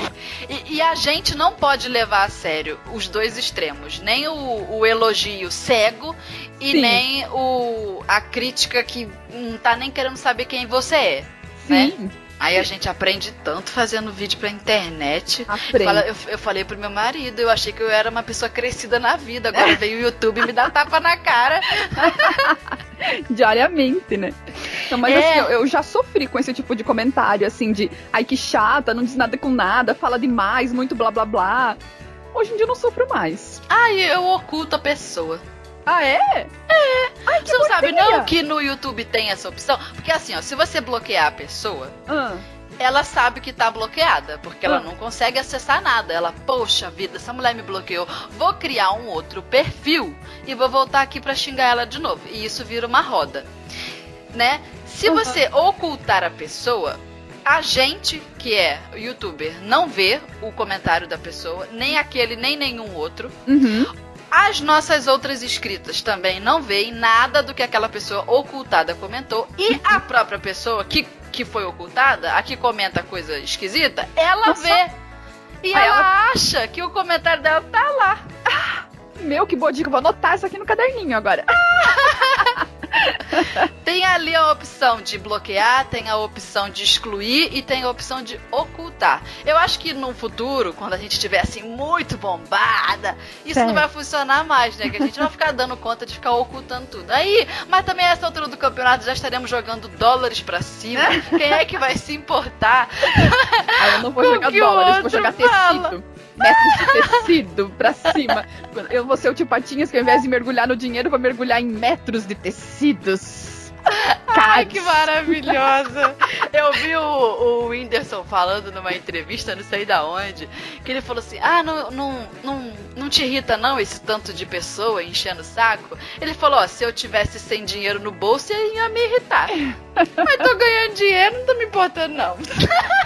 Speaker 1: E, e, a gente não pode levar a sério os dois extremos, nem o, o elogio cego e Sim. nem o, a crítica que não tá nem querendo saber quem você é. Né? Sim. Né? Aí a gente aprende tanto fazendo vídeo pra internet. Fala, eu, eu, falei pro meu marido, eu achei que eu era uma pessoa crescida na vida. Agora veio o YouTube e me dá tapa na cara.
Speaker 2: Diariamente, né? Não, mas é. assim, eu, eu, já sofri com esse tipo de comentário, assim, de ai que chata, não diz nada com nada, fala demais, muito blá blá blá. Hoje em dia eu não sofro mais.
Speaker 1: Ai, eu oculto a pessoa.
Speaker 2: Ah, é?
Speaker 1: É. Ai, você não sabe não que no YouTube tem essa opção? Porque assim, ó, se você bloquear a pessoa, ah. ela sabe que tá bloqueada, porque ah. ela não consegue acessar nada. Ela, poxa vida, essa mulher me bloqueou. Vou criar um outro perfil e vou voltar aqui para xingar ela de novo. E isso vira uma roda. Né? Se uhum. você ocultar a pessoa, a gente, que é youtuber, não vê o comentário da pessoa, nem aquele, nem nenhum outro. Uhum. As nossas outras inscritas também não veem nada do que aquela pessoa ocultada comentou. E a própria pessoa que, que foi ocultada, a que comenta coisa esquisita, ela Nossa. vê. E ela, ela, acha que o comentário dela tá lá.
Speaker 2: Meu, que boa dica. Vou anotar isso aqui no caderninho agora.
Speaker 1: tem ali a opção de bloquear, tem a opção de excluir e tem a opção de ocultar. Eu acho que no futuro, quando a gente estiver assim muito bombada, isso não vai funcionar mais, né? Que a gente não vai ficar dando conta de ficar ocultando tudo. Aí, mas também essa altura do campeonato já estaremos jogando dólares para cima. Quem é que vai se importar?
Speaker 2: Ah, eu não vou jogar dólares, vou jogar fala. tecido metros de tecido pra cima. Eu vou ser o tio Patinhas que ao invés de mergulhar no dinheiro, vou mergulhar em metros de tecidos.
Speaker 1: Ai, que maravilhosa! Eu vi o, o Whindersson falando numa entrevista, não sei da onde, que ele falou assim: Ah, não, não, não, não te irrita não esse tanto de pessoa enchendo o saco? Ele falou: Ó, se eu tivesse sem dinheiro no bolso, ia me irritar. Mas tô ganhando dinheiro, não tô me importando não.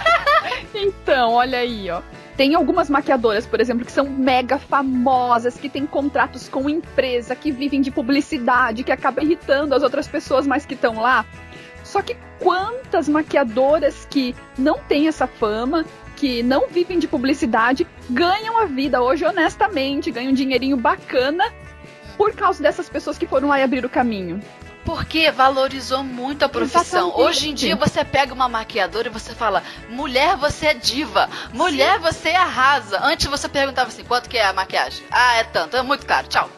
Speaker 2: então, olha aí, ó. Tem algumas maquiadoras, por exemplo, que são mega famosas, que têm contratos com empresa, que vivem de publicidade, que acaba irritando as outras pessoas, mas que estão lá. Só que quantas maquiadoras que não têm essa fama, que não vivem de publicidade, ganham a vida hoje honestamente, ganham um dinheirinho bacana por causa dessas pessoas que foram lá e abrir o caminho.
Speaker 1: Porque valorizou muito a profissão. Exatamente. Hoje em dia você pega uma maquiadora e você fala: mulher, você é diva. Mulher, Sim. você arrasa. Antes você perguntava assim: quanto que é a maquiagem? Ah, é tanto, é muito caro, tchau.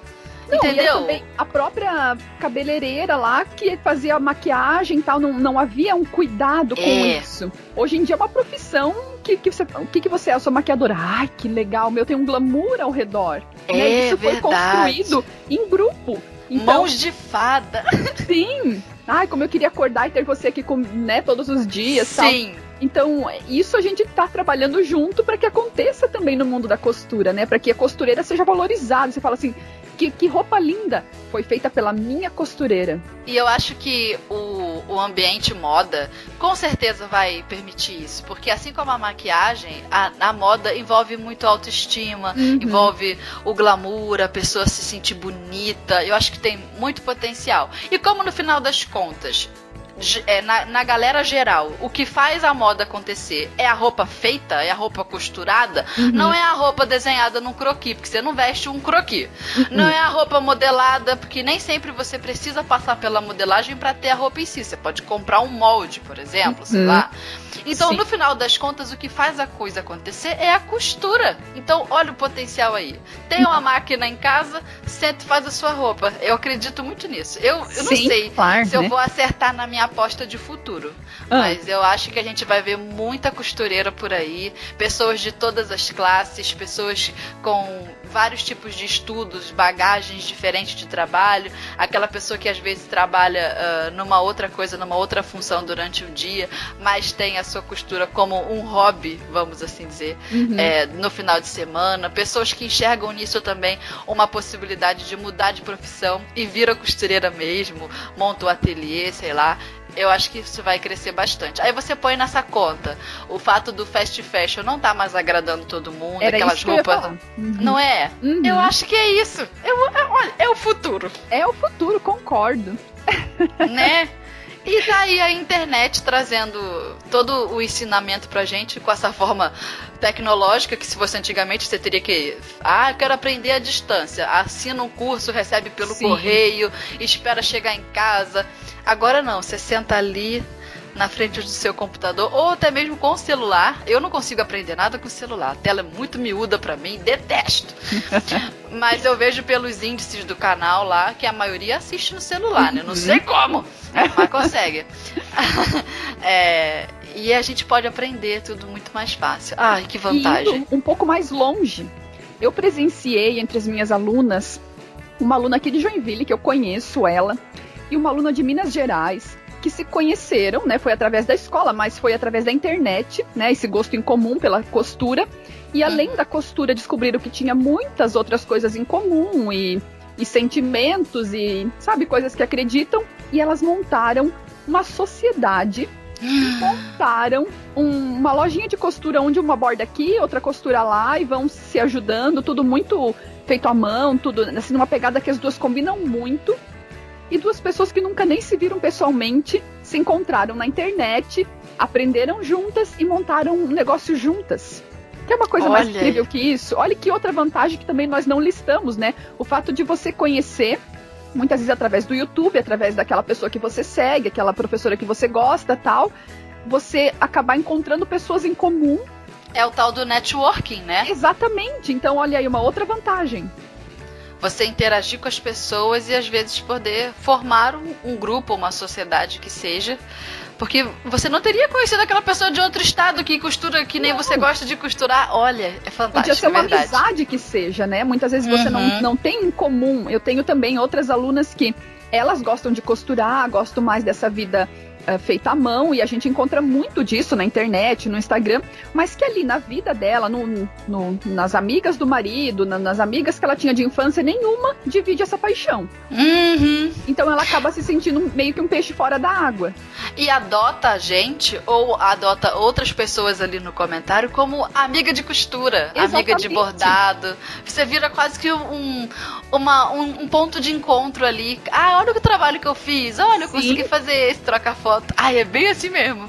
Speaker 2: Não, Entendeu? também a própria cabeleireira lá que fazia maquiagem e tal, não, não havia um cuidado com é. isso. Hoje em dia é uma profissão que, que você. O que, que você é? Eu sou maquiadora. Ai, que legal, meu, tem um glamour ao redor. É, né? Isso verdade. foi construído em grupo.
Speaker 1: Então, Mãos de fada.
Speaker 2: Sim. Ai, como eu queria acordar e ter você aqui com, né, todos os dias. Sim. Tal. Então, isso a gente tá trabalhando junto para que aconteça também no mundo da costura, né? Para que a costureira seja valorizada. Você fala assim, que, que roupa linda! Foi feita pela minha costureira.
Speaker 1: E eu acho que o, o ambiente moda com certeza vai permitir isso. Porque assim como a maquiagem, a, a moda envolve muito autoestima, uhum. envolve o glamour, a pessoa se sentir bonita. Eu acho que tem muito potencial. E como no final das contas, é, na, na galera geral, o que faz a moda acontecer é a roupa feita, é a roupa costurada, uhum. não é a roupa desenhada num croquis, porque você não veste um croquis. Uhum. Não é a roupa modelada, porque nem sempre você precisa passar pela modelagem para ter a roupa em si. Você pode comprar um molde, por exemplo, sei uhum. lá. Então, Sim. no final das contas, o que faz a coisa acontecer é a costura. Então, olha o potencial aí. Tem uma máquina em casa, senta e faz a sua roupa. Eu acredito muito nisso. Eu, eu não sei claro, se né? eu vou acertar na minha aposta de futuro. Ah. Mas eu acho que a gente vai ver muita costureira por aí, pessoas de todas as classes, pessoas com vários tipos de estudos, bagagens diferentes de trabalho, aquela pessoa que às vezes trabalha uh, numa outra coisa, numa outra função durante o dia, mas tem a sua costura como um hobby, vamos assim dizer, uhum. é, no final de semana, pessoas que enxergam nisso também uma possibilidade de mudar de profissão e vir a costureira mesmo, monta o ateliê, sei lá eu acho que isso vai crescer bastante. Aí você põe nessa conta o fato do fast fashion não tá mais agradando todo mundo, Era aquelas roupas. Uhum. Não é? Uhum. Eu acho que é isso. Eu, olha, é o futuro.
Speaker 2: É o futuro, concordo.
Speaker 1: Né? E daí a internet trazendo todo o ensinamento pra gente com essa forma tecnológica que se fosse antigamente você teria que ah, eu quero aprender à distância. Assina um curso, recebe pelo Sim. correio, espera chegar em casa. Agora não, você senta ali, na frente do seu computador ou até mesmo com o celular. Eu não consigo aprender nada com o celular. A tela é muito miúda para mim, detesto. Mas eu vejo pelos índices do canal lá que a maioria assiste no celular, né? Não sei como, mas consegue. é, e a gente pode aprender tudo muito mais fácil. Ai, que vantagem.
Speaker 2: um pouco mais longe. Eu presenciei entre as minhas alunas uma aluna aqui de Joinville, que eu conheço ela, e uma aluna de Minas Gerais, que se conheceram, né? Foi através da escola, mas foi através da internet, né? Esse gosto em comum pela costura. E além da costura, descobriram que tinha muitas outras coisas em comum e, e sentimentos e, sabe, coisas que acreditam. E elas montaram uma sociedade montaram um, uma lojinha de costura onde uma borda aqui, outra costura lá e vão se ajudando, tudo muito feito à mão, tudo assim numa pegada que as duas combinam muito e duas pessoas que nunca nem se viram pessoalmente se encontraram na internet, aprenderam juntas e montaram um negócio juntas. Que é uma coisa Olha. mais incrível que isso. Olha que outra vantagem que também nós não listamos, né? O fato de você conhecer, muitas vezes através do YouTube, através daquela pessoa que você segue, aquela professora que você gosta tal, você acabar encontrando pessoas em comum.
Speaker 1: É o tal do networking, né?
Speaker 2: Exatamente. Então, olha aí, uma outra vantagem
Speaker 1: você interagir com as pessoas e às vezes poder formar um, um, grupo, uma sociedade que seja. Porque você não teria conhecido aquela pessoa de outro estado que costura que nem não. você gosta de costurar. Olha, é fantástico. Podia
Speaker 2: ser uma verdade. amizade que seja, né? Muitas vezes você uhum. não, não tem em comum. Eu tenho também outras alunas que elas gostam de costurar, gostam mais dessa vida é, feita à mão e a gente encontra muito disso na internet, no Instagram, mas que ali na vida dela, no, no nas amigas do marido, na, nas amigas que ela tinha de infância, nenhuma divide essa paixão.
Speaker 1: Uhum.
Speaker 2: Então ela acaba se sentindo meio que um peixe fora da água.
Speaker 1: E adota a gente ou adota outras pessoas ali no comentário como amiga de costura, Exatamente. amiga de bordado. Você vira quase que um, uma, um, um, ponto de encontro ali. Ah, olha o trabalho que eu fiz, olha, eu Sim. consegui fazer esse, trocar foto. Ai, é bem assim mesmo.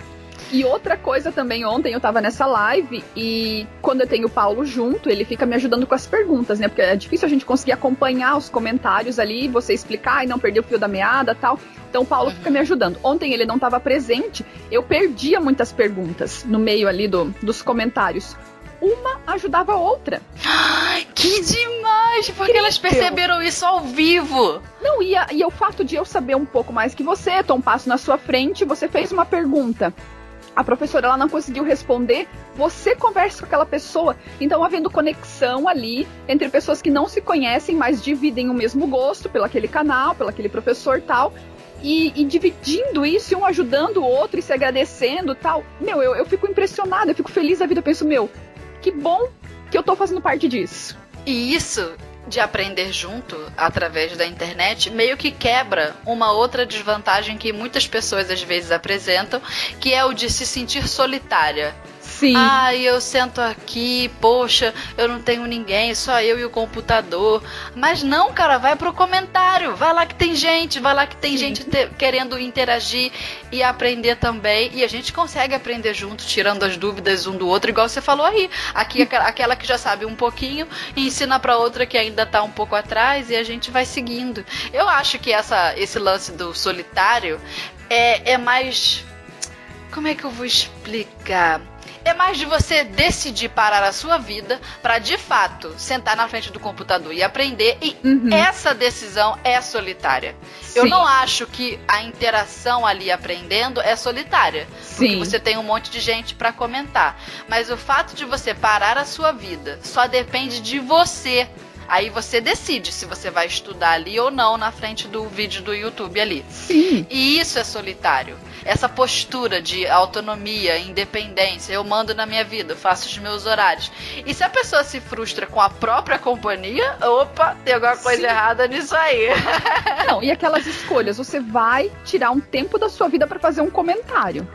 Speaker 2: E outra coisa também, ontem eu tava nessa live e quando eu tenho o Paulo junto, ele fica me ajudando com as perguntas, né? Porque é difícil a gente conseguir acompanhar os comentários ali, você explicar e não perder o fio da meada tal. Então o Paulo uhum. fica me ajudando. Ontem ele não estava presente, eu perdia muitas perguntas no meio ali do, dos comentários uma ajudava a outra.
Speaker 1: Que demais! Porque elas perceberam isso ao vivo.
Speaker 2: Não, e, a, e o fato de eu saber um pouco mais que você, Tom Passo na sua frente, você fez uma pergunta. A professora ela não conseguiu responder, você conversa com aquela pessoa. Então, havendo conexão ali entre pessoas que não se conhecem, mas dividem o mesmo gosto pelo aquele canal, pelo aquele professor tal, e, e, dividindo isso, e um ajudando o outro e se agradecendo tal. Meu, eu, eu fico impressionada, eu fico feliz da vida. Eu penso, meu, que bom que eu tô fazendo parte disso.
Speaker 1: E isso de aprender junto através da internet meio que quebra uma outra desvantagem que muitas pessoas às vezes apresentam, que é o de se sentir solitária.
Speaker 2: Sim.
Speaker 1: Ai, eu sento aqui, poxa, eu não tenho ninguém, só eu e o computador. Mas não, cara, vai pro comentário. Vai lá que tem gente, vai lá que tem Sim. gente te, querendo interagir e aprender também. E a gente consegue aprender junto, tirando as dúvidas um do outro, igual você falou aí. Aqui, aquela que já sabe um pouquinho e ensina pra outra que ainda tá um pouco atrás e a gente vai seguindo. Eu acho que essa, esse lance do solitário é, é mais. Como é que eu vou explicar? É mais de você decidir parar a sua vida para de fato sentar na frente do computador e aprender. E uhum. essa decisão é solitária. Sim. Eu não acho que a interação ali aprendendo é solitária. Sim. Porque você tem um monte de gente para comentar. Mas o fato de você parar a sua vida só depende de você Aí você decide se você vai estudar ali ou não na frente do vídeo do YouTube ali.
Speaker 2: Sim.
Speaker 1: E isso é solitário. Essa postura de autonomia, independência, eu mando na minha vida, faço os meus horários. E se a pessoa se frustra com a própria companhia, opa, tem alguma coisa Sim. errada nisso aí.
Speaker 2: Não, e aquelas escolhas, você vai tirar um tempo da sua vida para fazer um comentário.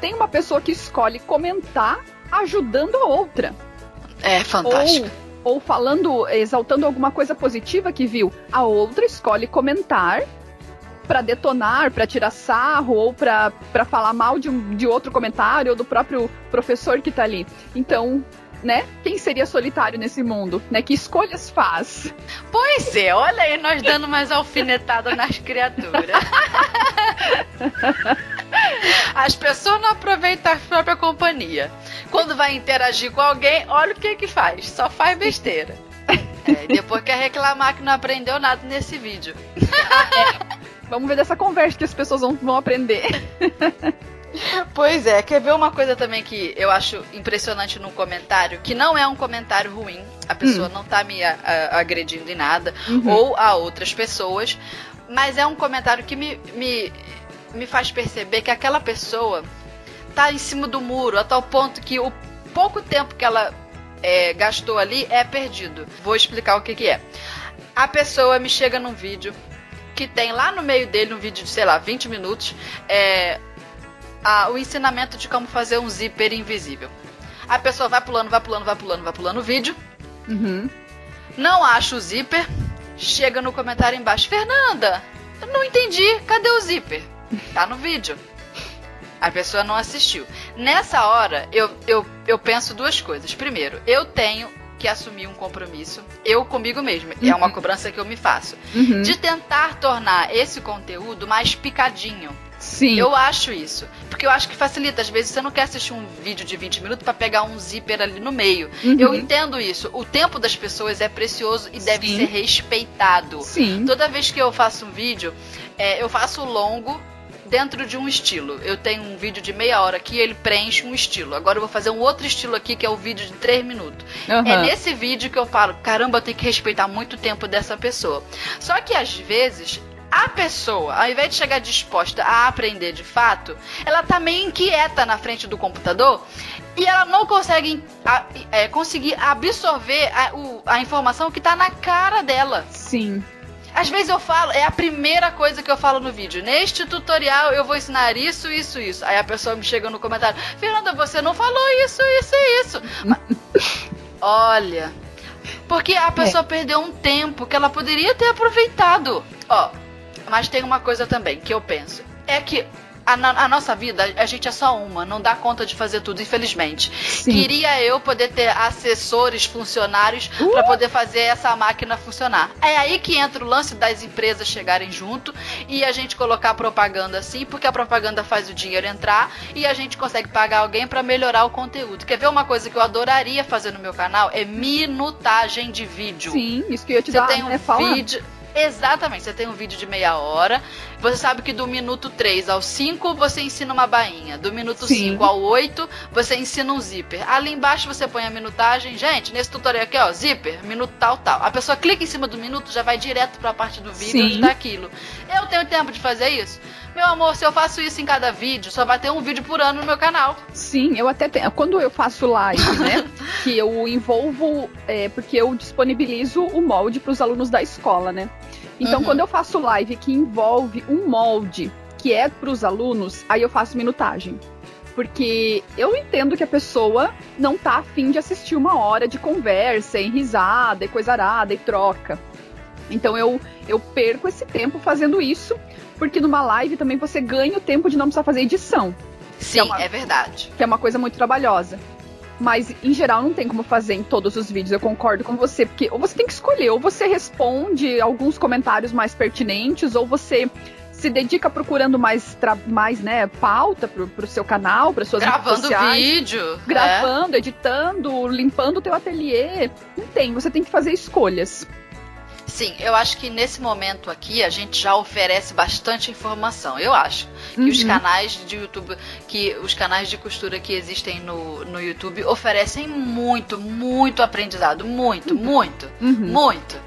Speaker 2: Tem uma pessoa que escolhe comentar ajudando a outra.
Speaker 1: É fantástico.
Speaker 2: Ou ou falando, exaltando alguma coisa positiva que viu, a outra escolhe comentar para detonar, para tirar sarro ou para falar mal de, um, de outro comentário ou do próprio professor que tá ali. Então, né? Quem seria solitário nesse mundo, né? Que escolhas faz?
Speaker 1: Pois é, olha aí nós dando mais alfinetada nas criaturas. As pessoas não aproveitam a própria companhia. Quando vai interagir com alguém, olha o que que faz. Só faz besteira. É, depois quer reclamar que não aprendeu nada nesse vídeo.
Speaker 2: É. Vamos ver dessa conversa que as pessoas vão, vão aprender.
Speaker 1: Pois é, quer ver uma coisa também que eu acho impressionante num comentário, que não é um comentário ruim, a pessoa hum. não tá me a, a, agredindo em nada, uhum. ou a outras pessoas, mas é um comentário que me, me, me faz perceber que aquela pessoa tá em cima do muro, a tal ponto que o pouco tempo que ela é, gastou ali é perdido. Vou explicar o que, que é. A pessoa me chega num vídeo que tem lá no meio dele, um vídeo de, sei lá, 20 minutos, é, o ensinamento de como fazer um zíper invisível. A pessoa vai pulando, vai pulando, vai pulando, vai pulando o vídeo. Uhum. Não acha o zíper. Chega no comentário embaixo. Fernanda, eu não entendi. Cadê o zíper? Tá no vídeo. A pessoa não assistiu. Nessa hora, eu, eu, eu penso duas coisas. Primeiro, eu tenho que assumir um compromisso, eu comigo mesma, uhum. é uma uhum. cobrança que eu me faço, uhum. de tentar tornar esse conteúdo mais picadinho.
Speaker 2: Sim.
Speaker 1: Eu acho isso. Porque eu acho que facilita. Às vezes você não quer assistir um vídeo de 20 minutos para pegar um zíper ali no meio. Uhum. Eu entendo isso. O tempo das pessoas é precioso e deve Sim. ser respeitado.
Speaker 2: Sim.
Speaker 1: Toda vez que eu faço um vídeo, é, eu faço longo dentro de um estilo. Eu tenho um vídeo de meia hora aqui, ele preenche um estilo. Agora eu vou fazer um outro estilo aqui, que é o vídeo de três minutos. Uhum. É nesse vídeo que eu falo, caramba, eu tenho que respeitar muito tempo dessa pessoa. Só que às vezes a pessoa, ao invés de chegar disposta a aprender de fato, ela tá meio inquieta na frente do computador e ela não consegue a, é, conseguir absorver a, o, a informação que tá na cara dela.
Speaker 2: Sim.
Speaker 1: Às vezes eu falo, é a primeira coisa que eu falo no vídeo. Neste tutorial eu vou ensinar isso, isso, isso. Aí a pessoa me chega no comentário: Fernanda, você não falou isso, isso e isso. Olha. Porque a pessoa é. perdeu um tempo que ela poderia ter aproveitado. Ó, mas tem uma coisa também que eu penso. É que a, a, nossa vida, a gente é só uma, não dá conta de fazer tudo, infelizmente. Sim. Queria eu poder ter assessores, funcionários, uh! para poder fazer essa máquina funcionar. É aí que entra o lance das empresas chegarem junto e a gente colocar propaganda assim, porque a propaganda faz o dinheiro entrar e a gente consegue pagar alguém para melhorar o conteúdo. Quer ver uma coisa que eu adoraria fazer no meu canal? É minutagem de vídeo.
Speaker 2: Sim, isso que eu ia te Você dar,
Speaker 1: tem um
Speaker 2: né?
Speaker 1: vídeo. Exatamente, você tem um vídeo de meia hora. Você sabe que do minuto 3 ao 5 você ensina uma bainha. Do minuto Sim. 5 ao 8 você ensina um zíper. Ali embaixo você põe a minutagem. Gente, nesse tutorial aqui, ó, zíper, minuto tal, tal. A pessoa clica em cima do minuto, já vai direto para a parte do vídeo Sim. onde tá aquilo. Eu tenho tempo de fazer isso? Meu amor, se eu faço isso em cada vídeo, só vai ter um vídeo por ano no meu canal.
Speaker 2: Sim, eu até tenho. Quando eu faço live, né? que eu envolvo. É, porque eu disponibilizo o molde para os alunos da escola, né? Então, uhum. quando eu faço live que envolve um molde que é para os alunos, aí eu faço minutagem. Porque eu entendo que a pessoa não tá afim de assistir uma hora de conversa, e risada, e coisa arada, e troca. Então eu, eu perco esse tempo fazendo isso porque numa live também você ganha o tempo de não precisar fazer edição.
Speaker 1: Sim, é, uma, é verdade.
Speaker 2: Que é uma coisa muito trabalhosa. Mas, em geral, não tem como fazer em todos os vídeos, eu concordo com você, porque ou você tem que escolher, ou você responde alguns comentários mais pertinentes, ou você se dedica procurando mais, mais né, pauta pro, pro seu canal, para suas
Speaker 1: Gravando redes sociais. vídeo.
Speaker 2: Gravando, é. editando, limpando o teu ateliê. Não tem, você tem que fazer escolhas.
Speaker 1: Sim, eu acho que nesse momento aqui a gente já oferece bastante informação. Eu acho que uhum. os canais de YouTube, que os canais de costura que existem no, no YouTube oferecem muito, muito aprendizado. Muito, uhum. muito, uhum. muito.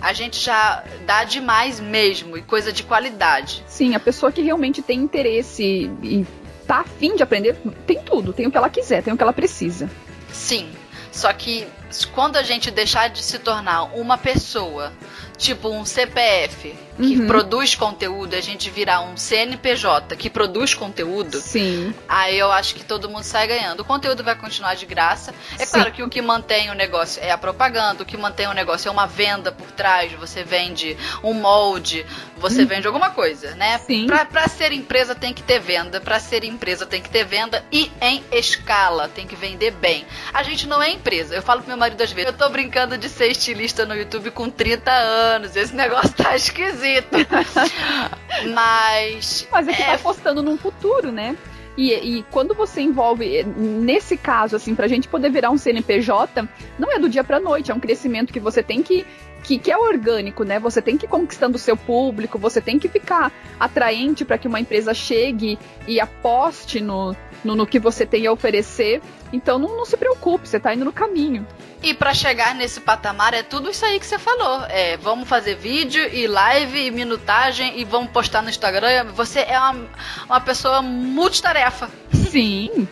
Speaker 1: A gente já dá demais mesmo e coisa de qualidade.
Speaker 2: Sim, a pessoa que realmente tem interesse e tá afim de aprender, tem tudo, tem o que ela quiser, tem o que ela precisa.
Speaker 1: Sim, só que quando a gente deixar de se tornar uma pessoa tipo um CPF que uhum. produz conteúdo, a gente virar um CNPJ que produz conteúdo,
Speaker 2: Sim.
Speaker 1: aí eu acho que todo mundo sai ganhando. O conteúdo vai continuar de graça. É Sim. claro que o que mantém o negócio é a propaganda, o que mantém o negócio é uma venda por trás. Você vende um molde, você hum. vende alguma coisa, né?
Speaker 2: Sim.
Speaker 1: Pra, pra ser empresa tem que ter venda, pra ser empresa tem que ter venda e em escala, tem que vender bem. A gente não é empresa. Eu falo pro meu marido às vezes, eu tô brincando de ser estilista no YouTube com 30 anos, esse negócio tá esquisito. Mas.
Speaker 2: Mas é que é... tá apostando num futuro, né? E, e, quando você envolve, nesse caso, assim, pra gente poder virar um CNPJ, não é do dia pra noite, é um crescimento que você tem que que, que é orgânico, né? Você tem que ir conquistando o seu público, você tem que ficar atraente para que uma empresa chegue e aposte no, no, no, que você tem a oferecer. Então não, não se preocupe, você está indo no caminho.
Speaker 1: E para chegar nesse patamar é tudo isso aí que você falou. É, vamos fazer vídeo e live e minutagem e vamos postar no Instagram. Você é uma, uma pessoa multitarefa.
Speaker 2: Sim.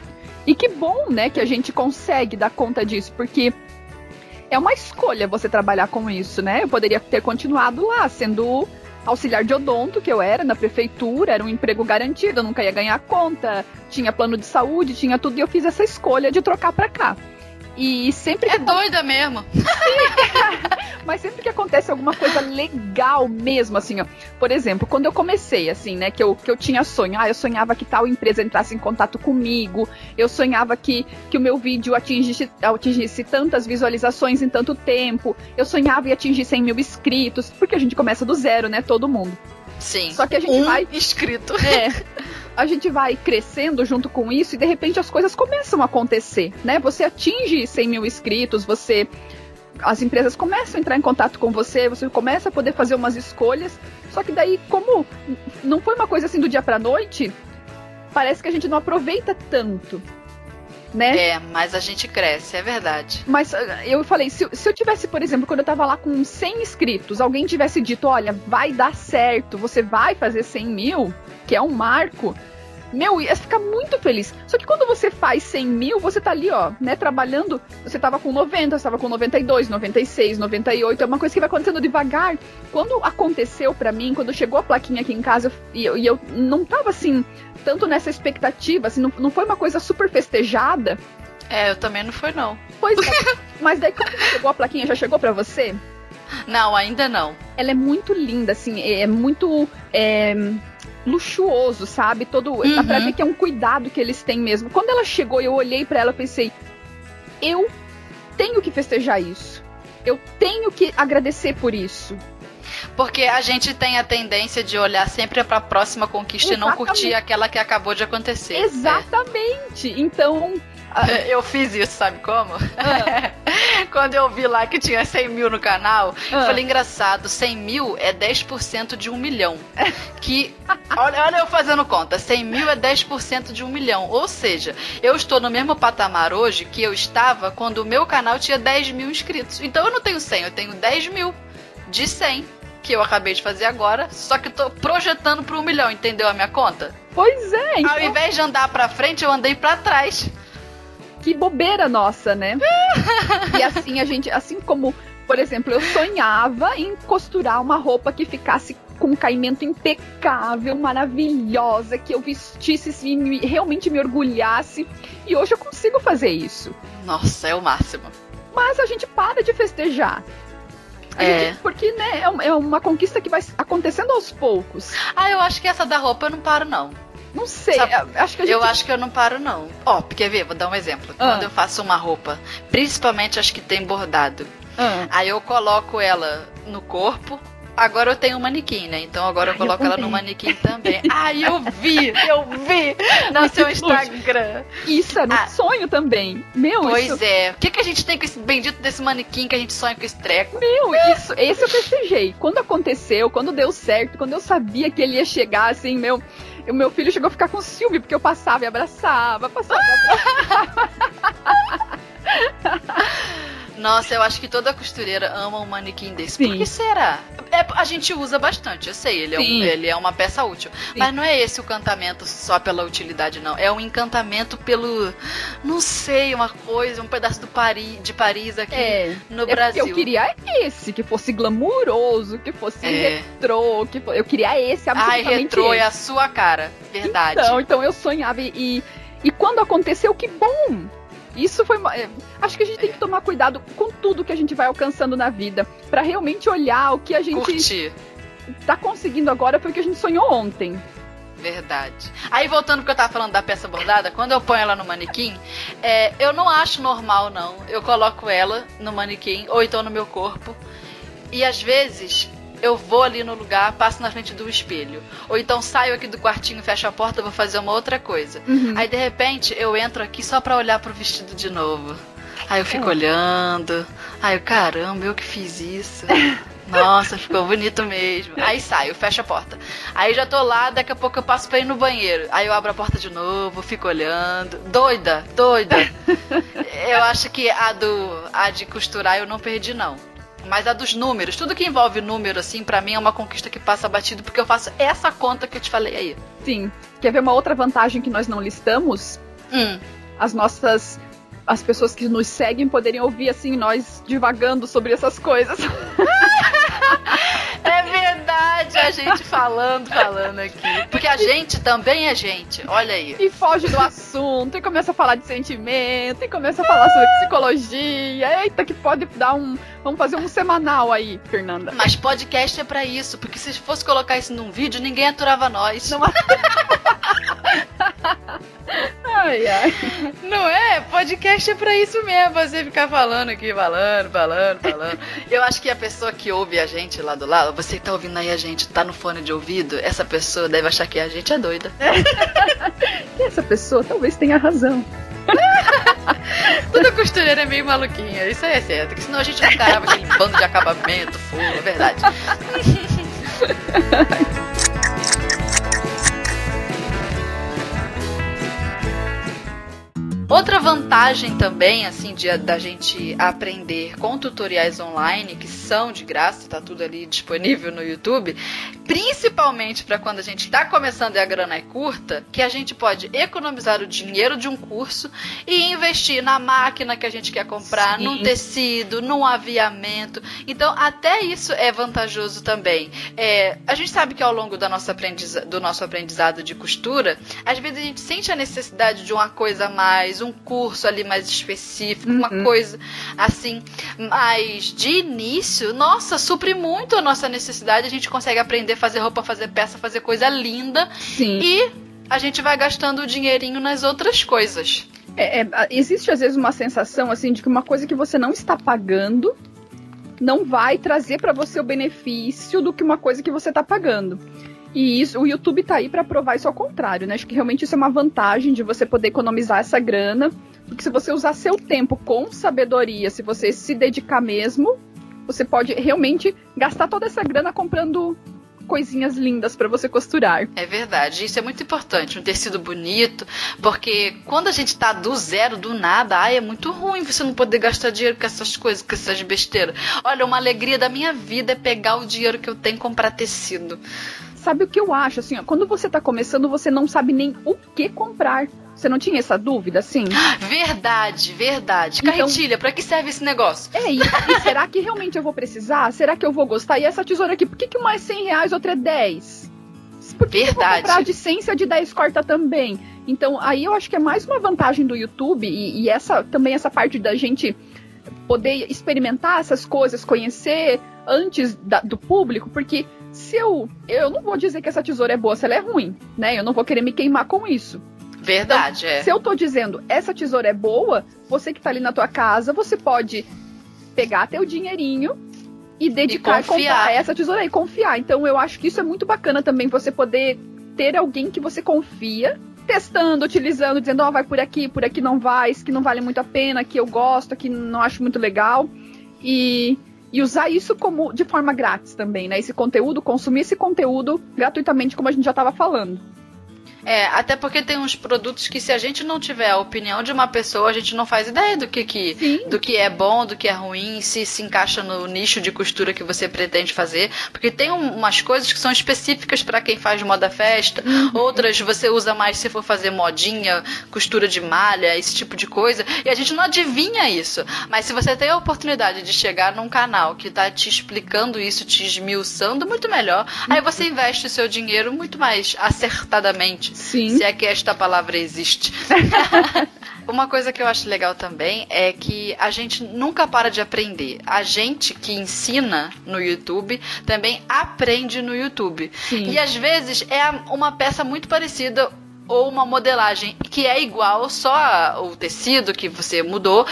Speaker 2: E que bom, né, que a gente consegue dar conta disso, porque é uma escolha você trabalhar com isso, né? Eu poderia ter continuado lá, sendo auxiliar de odonto, que eu era na prefeitura, era um emprego garantido, eu nunca ia ganhar conta, tinha plano de saúde, tinha tudo, e eu fiz essa escolha de trocar para cá. E sempre.
Speaker 1: É doida mesmo.
Speaker 2: Mas sempre que acontece alguma coisa legal mesmo, assim, ó. Por exemplo, quando eu comecei, assim, né, que eu, que eu tinha sonho. Ah, eu sonhava que tal empresa entrasse em contato comigo. Eu sonhava que, que o meu vídeo atingisse, atingisse tantas visualizações em tanto tempo. Eu sonhava em atingir 100 mil inscritos. Porque a gente começa do zero, né? Todo mundo.
Speaker 1: Sim.
Speaker 2: Só que a gente
Speaker 1: um
Speaker 2: vai.
Speaker 1: inscrito.
Speaker 2: É. a gente vai crescendo junto com isso e de repente as coisas começam a acontecer, né? Você atinge 100 mil inscritos, você as empresas começam a entrar em contato com você, você começa a poder fazer umas escolhas. Só que daí, como não foi uma coisa assim do dia para noite, parece que a gente não aproveita tanto. Né?
Speaker 1: É, mas a gente cresce, é verdade.
Speaker 2: Mas ah, eu falei, se, se eu tivesse, por exemplo, quando eu tava lá com 100 inscritos, alguém tivesse dito, olha, vai dar certo, você vai fazer 100 mil, que é um marco, meu, ia ficar muito feliz. Só que quando você faz 100 mil, você tá ali, ó, né, trabalhando. Você tava com 90, você tava com 92, 96, 98. É uma coisa que vai acontecendo devagar. Quando aconteceu para mim, quando chegou a plaquinha aqui em casa, e eu, e eu não tava assim, tanto nessa expectativa, assim, não, não foi uma coisa super festejada.
Speaker 1: É, eu também não foi, não.
Speaker 2: Pois é. mas daí quando chegou a plaquinha, já chegou para você?
Speaker 1: Não, ainda não.
Speaker 2: Ela é muito linda, assim, é, é muito. É luxuoso, sabe? Todo, uhum. dá pra ver que é um cuidado que eles têm mesmo. Quando ela chegou, eu olhei para ela e pensei, eu tenho que festejar isso. Eu tenho que agradecer por isso.
Speaker 1: Porque a gente tem a tendência de olhar sempre para a próxima conquista Exatamente. e não curtir aquela que acabou de acontecer.
Speaker 2: Exatamente. É. Então,
Speaker 1: Eu fiz isso, sabe como? Ah. Quando eu vi lá que tinha 100 mil no canal, ah. eu falei, engraçado, 100 mil é 10% de um milhão. Que, olha, olha eu fazendo conta, 100 mil é 10% de um milhão. Ou seja, eu estou no mesmo patamar hoje que eu estava quando o meu canal tinha 10 mil inscritos. Então eu não tenho 100, eu tenho 10 mil de 100 que eu acabei de fazer agora, só que tô projetando para um milhão, entendeu a minha conta?
Speaker 2: Pois é.
Speaker 1: Então... Ao invés de andar para frente, eu andei para trás
Speaker 2: que bobeira nossa, né? e assim a gente, assim como, por exemplo, eu sonhava em costurar uma roupa que ficasse com um caimento impecável, maravilhosa, que eu vestisse e me, realmente me orgulhasse. E hoje eu consigo fazer isso.
Speaker 1: Nossa, é o máximo.
Speaker 2: Mas a gente para de festejar. É. Gente, porque, né, é, é uma conquista que vai acontecendo aos poucos.
Speaker 1: Ah, eu acho que essa da roupa eu não paro, não.
Speaker 2: Não sei, Sabe, acho que
Speaker 1: gente... Eu acho que eu não paro, não. Ó, oh, quer ver? Vou dar um exemplo. Ah. Quando eu faço uma roupa, principalmente as que tem bordado, ah. aí eu coloco ela no corpo, agora eu tenho um manequim, né? Então agora Ai, eu coloco eu ela no manequim também. Ai, eu vi, eu vi no seu Instagram.
Speaker 2: Isso é no ah, sonho também. Meu,
Speaker 1: Pois
Speaker 2: isso...
Speaker 1: é. O que, que a gente tem com esse bendito desse manequim que a gente sonha com esse treco?
Speaker 2: Meu, isso, esse eu festejei. Quando aconteceu, quando deu certo, quando eu sabia que ele ia chegar, assim, meu o meu filho chegou a ficar com ciúme, porque eu passava e abraçava, passava e abraçava.
Speaker 1: Nossa, eu acho que toda costureira ama um manequim desse. Sim. Por que será? É, a gente usa bastante, eu sei, ele, é, um, ele é uma peça útil. Sim. Mas não é esse o encantamento só pela utilidade, não. É um encantamento pelo. Não sei, uma coisa, um pedaço do Paris, de Paris aqui é, no é Brasil.
Speaker 2: Eu queria esse, que fosse glamuroso, que fosse é. retrô, que eu queria esse absolutamente.
Speaker 1: Ai, retrô
Speaker 2: esse.
Speaker 1: é a sua cara, verdade.
Speaker 2: Então, então eu sonhava e, e quando aconteceu, que bom! Isso foi. É, acho que a gente tem que tomar cuidado com tudo que a gente vai alcançando na vida. para realmente olhar o que a gente
Speaker 1: Curtir.
Speaker 2: tá conseguindo agora foi o que a gente sonhou ontem.
Speaker 1: Verdade. Aí voltando porque eu tava falando da peça bordada, quando eu ponho ela no manequim, é, eu não acho normal, não. Eu coloco ela no manequim, ou então no meu corpo. E às vezes eu vou ali no lugar, passo na frente do espelho. Ou então saio aqui do quartinho, fecho a porta, vou fazer uma outra coisa. Uhum. Aí de repente eu entro aqui só pra olhar pro vestido de novo. Aí eu fico é. olhando. Aí eu, caramba, eu que fiz isso. Nossa, ficou bonito mesmo. Aí saio, fecho a porta. Aí já tô lá, daqui a pouco eu passo pra ir no banheiro. Aí eu abro a porta de novo, fico olhando. Doida, doida. eu acho que a do a de costurar eu não perdi, não. Mas a dos números, tudo que envolve número, assim, para mim é uma conquista que passa batido, porque eu faço essa conta que eu te falei aí.
Speaker 2: Sim. Quer ver uma outra vantagem que nós não listamos?
Speaker 1: Hum.
Speaker 2: As nossas. As pessoas que nos seguem poderiam ouvir, assim, nós divagando sobre essas coisas.
Speaker 1: É verdade, a gente falando, falando aqui. Porque a gente também é gente, olha aí.
Speaker 2: E foge do assunto, e começa a falar de sentimento, e começa a falar sobre psicologia. Eita, que pode dar um. Vamos fazer um semanal aí, Fernanda.
Speaker 1: Mas podcast é para isso, porque se fosse colocar isso num vídeo, ninguém aturava nós. Não...
Speaker 2: ai, ai.
Speaker 1: Não é? Podcast é pra isso mesmo, você ficar falando aqui, falando, falando, falando. Eu acho que a pessoa que ouve a gente lá do lado, você que tá ouvindo aí a gente, tá no fone de ouvido, essa pessoa deve achar que a gente é doida.
Speaker 2: e essa pessoa talvez tenha razão.
Speaker 1: Toda costureira é meio maluquinha, isso aí é certo, porque senão a gente não carava aquele bando de acabamento, fogo, é verdade. Outra vantagem também, assim, de, da gente aprender com tutoriais online, que são de graça, tá tudo ali disponível no YouTube, principalmente para quando a gente está começando e a grana é curta, que a gente pode economizar o dinheiro de um curso e investir na máquina que a gente quer comprar, Sim. num tecido, num aviamento. Então, até isso é vantajoso também. É, a gente sabe que ao longo da nossa aprendiza do nosso aprendizado de costura, às vezes a gente sente a necessidade de uma coisa a mais, um curso ali mais específico, uhum. uma coisa assim. Mas de início, nossa, supre muito a nossa necessidade. A gente consegue aprender a fazer roupa, fazer peça, fazer coisa linda.
Speaker 2: Sim.
Speaker 1: E a gente vai gastando o dinheirinho nas outras coisas.
Speaker 2: É, é, existe às vezes uma sensação assim de que uma coisa que você não está pagando não vai trazer para você o benefício do que uma coisa que você está pagando. E isso, o YouTube tá aí para provar isso ao contrário, né? Acho que realmente isso é uma vantagem de você poder economizar essa grana, porque se você usar seu tempo com sabedoria, se você se dedicar mesmo, você pode realmente gastar toda essa grana comprando coisinhas lindas para você costurar.
Speaker 1: É verdade, isso é muito importante, um tecido bonito, porque quando a gente tá do zero, do nada, ai, é muito ruim você não poder gastar dinheiro com essas coisas, com essas besteiras. Olha, uma alegria da minha vida é pegar o dinheiro que eu tenho e comprar tecido.
Speaker 2: Sabe o que eu acho? Assim, ó, quando você tá começando, você não sabe nem o que comprar. Você não tinha essa dúvida, assim?
Speaker 1: Verdade, verdade. Então, Carretilha, pra que serve esse negócio?
Speaker 2: É, e, e será que realmente eu vou precisar? Será que eu vou gostar? E essa tesoura aqui, por que, que uma é 100 reais, outra é 10? Por que verdade. vou comprar de 100 se a de 10 corta também? Então, aí eu acho que é mais uma vantagem do YouTube e, e essa também essa parte da gente poder experimentar essas coisas, conhecer antes da, do público, porque se eu. Eu não vou dizer que essa tesoura é boa se ela é ruim, né? Eu não vou querer me queimar com isso.
Speaker 1: Verdade,
Speaker 2: então,
Speaker 1: é.
Speaker 2: Se eu tô dizendo essa tesoura é boa, você que tá ali na tua casa, você pode pegar teu dinheirinho e dedicar e comprar essa tesoura e confiar. Então eu acho que isso é muito bacana também, você poder ter alguém que você confia, testando, utilizando, dizendo, ó, oh, vai por aqui, por aqui não vai, isso que não vale muito a pena, que eu gosto, que não acho muito legal. E e usar isso como de forma grátis também, né? Esse conteúdo, consumir esse conteúdo gratuitamente, como a gente já estava falando.
Speaker 1: É, até porque tem uns produtos que se a gente não tiver a opinião de uma pessoa, a gente não faz ideia do que, que, do que é bom, do que é ruim, se se encaixa no nicho de costura que você pretende fazer. Porque tem um, umas coisas que são específicas para quem faz moda festa, uhum. outras você usa mais se for fazer modinha, costura de malha, esse tipo de coisa. E a gente não adivinha isso. Mas se você tem a oportunidade de chegar num canal que tá te explicando isso, te esmiuçando, muito melhor. Uhum. Aí você investe o seu dinheiro muito mais acertadamente
Speaker 2: Sim.
Speaker 1: Se é que esta palavra existe. Uma coisa que eu acho legal também é que a gente nunca para de aprender. A gente que ensina no YouTube também aprende no YouTube. Sim. E às vezes é uma peça muito parecida ou uma modelagem que é igual, só o tecido que você mudou,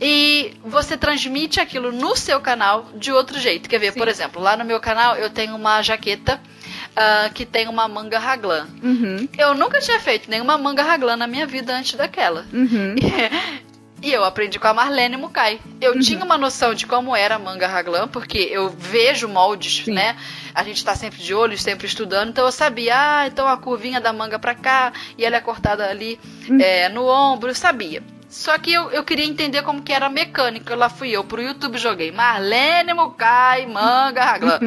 Speaker 1: e você transmite aquilo no seu canal de outro jeito. Quer ver, Sim. por exemplo, lá no meu canal eu tenho uma jaqueta uh, que tem uma manga raglan. Uhum. Eu nunca tinha feito nenhuma manga raglan na minha vida antes daquela. Uhum. E eu aprendi com a Marlene Mukai. Eu uhum. tinha uma noção de como era a manga raglan, porque eu vejo moldes, Sim. né? A gente tá sempre de olho, sempre estudando, então eu sabia, ah, então a curvinha da manga pra cá, e ela é cortada ali uhum. é, no ombro, eu sabia. Só que eu, eu queria entender como que era a mecânica. Lá fui eu pro YouTube, joguei Marlene Mukai, manga raglan.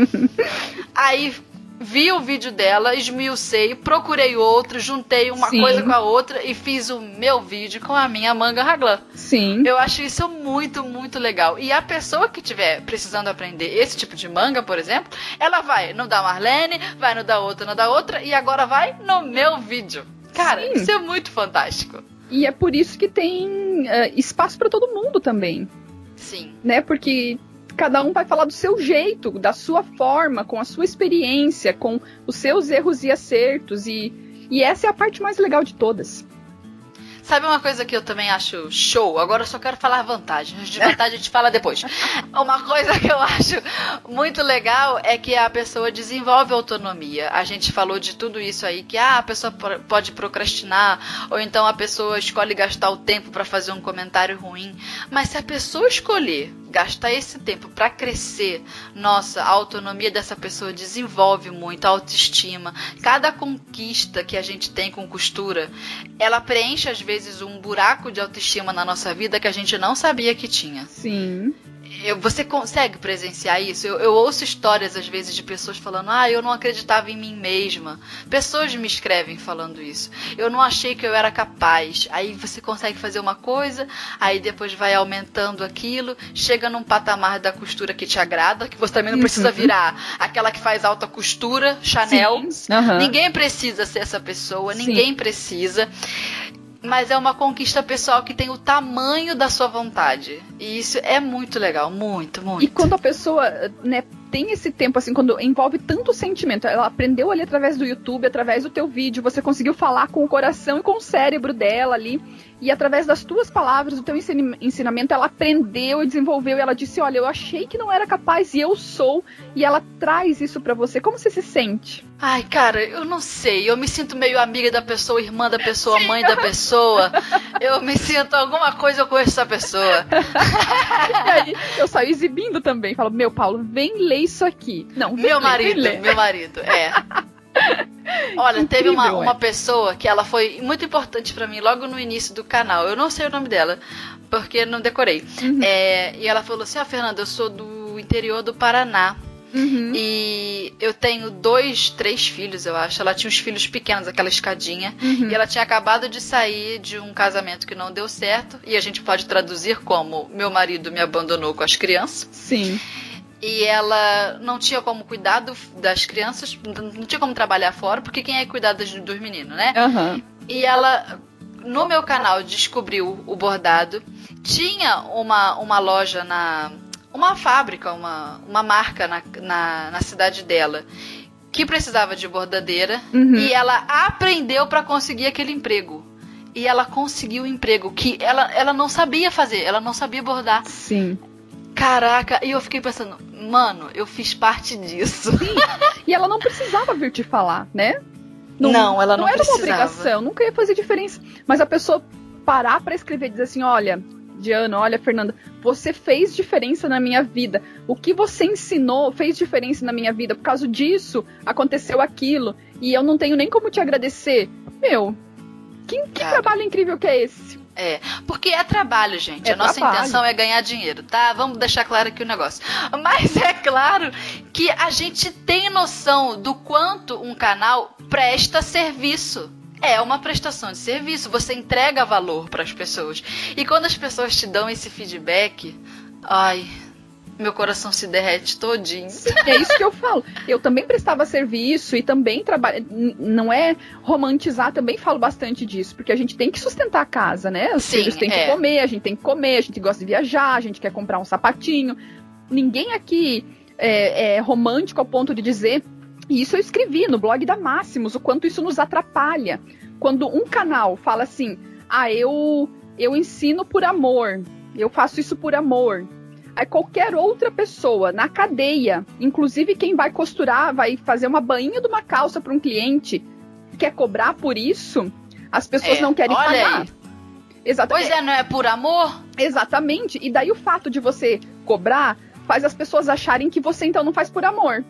Speaker 1: Aí vi o vídeo dela, esmiucei, procurei outro, juntei uma Sim. coisa com a outra e fiz o meu vídeo com a minha manga raglan.
Speaker 2: Sim.
Speaker 1: Eu acho isso muito, muito legal. E a pessoa que tiver precisando aprender esse tipo de manga, por exemplo, ela vai no da Marlene, vai no da outra, no da outra e agora vai no meu vídeo. Cara, Sim. isso é muito fantástico.
Speaker 2: E é por isso que tem uh, espaço para todo mundo também.
Speaker 1: Sim.
Speaker 2: Né? Porque cada um vai falar do seu jeito, da sua forma, com a sua experiência, com os seus erros e acertos. E, e essa é a parte mais legal de todas.
Speaker 1: Sabe uma coisa que eu também acho show? Agora eu só quero falar vantagens. De vantagem a gente fala depois. Uma coisa que eu acho muito legal é que a pessoa desenvolve autonomia. A gente falou de tudo isso aí, que ah, a pessoa pode procrastinar, ou então a pessoa escolhe gastar o tempo para fazer um comentário ruim. Mas se a pessoa escolher gastar esse tempo para crescer, nossa, a autonomia dessa pessoa desenvolve muito, a autoestima. Cada conquista que a gente tem com costura, ela preenche às vezes um buraco de autoestima na nossa vida que a gente não sabia que tinha.
Speaker 2: Sim.
Speaker 1: Eu, você consegue presenciar isso? Eu, eu, ouço histórias, às vezes, de pessoas falando: Ah, eu não acreditava em mim mesma. Pessoas me escrevem falando isso. Eu não achei que eu era capaz. Aí você consegue fazer uma coisa, aí depois vai aumentando aquilo, chega num patamar da costura que te agrada, que você também não precisa virar aquela que faz alta costura, Chanel. Uhum. Ninguém precisa ser essa pessoa, Sim. ninguém precisa mas é uma conquista pessoal que tem o tamanho da sua vontade. E isso é muito legal, muito, muito.
Speaker 2: E quando a pessoa, né, tem esse tempo, assim, quando envolve tanto sentimento, ela aprendeu ali através do YouTube, através do teu vídeo, você conseguiu falar com o coração e com o cérebro dela ali. E através das tuas palavras, do teu ensinamento, ela aprendeu e desenvolveu. E ela disse: Olha, eu achei que não era capaz e eu sou. E ela traz isso para você. Como você se sente?
Speaker 1: Ai, cara, eu não sei. Eu me sinto meio amiga da pessoa, irmã da pessoa, mãe da pessoa. Eu me sinto alguma coisa com essa pessoa.
Speaker 2: e aí, eu saio exibindo também. Falo: Meu, Paulo, vem ler isso aqui. Não,
Speaker 1: meu marido, meu marido, é. Olha, teve uma, uma pessoa que ela foi muito importante para mim logo no início do canal. Eu não sei o nome dela, porque não decorei. Uhum. É, e ela falou assim: Ó, oh, Fernanda, eu sou do interior do Paraná. Uhum. E eu tenho dois, três filhos, eu acho. Ela tinha uns filhos pequenos, aquela escadinha. Uhum. E ela tinha acabado de sair de um casamento que não deu certo. E a gente pode traduzir como: meu marido me abandonou com as crianças.
Speaker 2: Sim
Speaker 1: e ela não tinha como cuidar do, das crianças, não tinha como trabalhar fora, porque quem é cuidar dos, dos meninos, né?
Speaker 2: Uhum.
Speaker 1: E ela, no meu canal, descobriu o bordado. Tinha uma, uma loja na. Uma fábrica, uma, uma marca na, na, na cidade dela que precisava de bordadeira uhum. e ela aprendeu para conseguir aquele emprego. E ela conseguiu o um emprego que ela, ela não sabia fazer, ela não sabia bordar.
Speaker 2: Sim.
Speaker 1: Caraca, e eu fiquei pensando, mano, eu fiz parte disso.
Speaker 2: Sim. e ela não precisava vir te falar, né?
Speaker 1: Não, não ela não, não era
Speaker 2: precisava. uma obrigação, nunca ia fazer diferença. Mas a pessoa parar para escrever e dizer assim: olha, Diana, olha, Fernanda, você fez diferença na minha vida. O que você ensinou fez diferença na minha vida. Por causa disso, aconteceu aquilo. E eu não tenho nem como te agradecer Meu, que, que trabalho incrível que é esse?
Speaker 1: É, porque é trabalho, gente. É a nossa trabalho. intenção é ganhar dinheiro, tá? Vamos deixar claro aqui o negócio. Mas é claro que a gente tem noção do quanto um canal presta serviço. É uma prestação de serviço, você entrega valor para as pessoas. E quando as pessoas te dão esse feedback, ai, meu coração se derrete todinho.
Speaker 2: É isso que eu falo. Eu também prestava serviço e também trabalho. Não é romantizar, também falo bastante disso, porque a gente tem que sustentar a casa, né? Os Sim, filhos têm é. que comer, a gente tem que comer, a gente gosta de viajar, a gente quer comprar um sapatinho. Ninguém aqui é, é romântico ao ponto de dizer. E isso eu escrevi no blog da Máximos, o quanto isso nos atrapalha. Quando um canal fala assim, ah, eu, eu ensino por amor, eu faço isso por amor Aí qualquer outra pessoa na cadeia, inclusive quem vai costurar, vai fazer uma bainha de uma calça para um cliente, quer cobrar por isso, as pessoas é, não querem pagar. Aí.
Speaker 1: Exatamente. Pois é, não é por amor?
Speaker 2: Exatamente. E daí o fato de você cobrar faz as pessoas acharem que você então não faz por amor.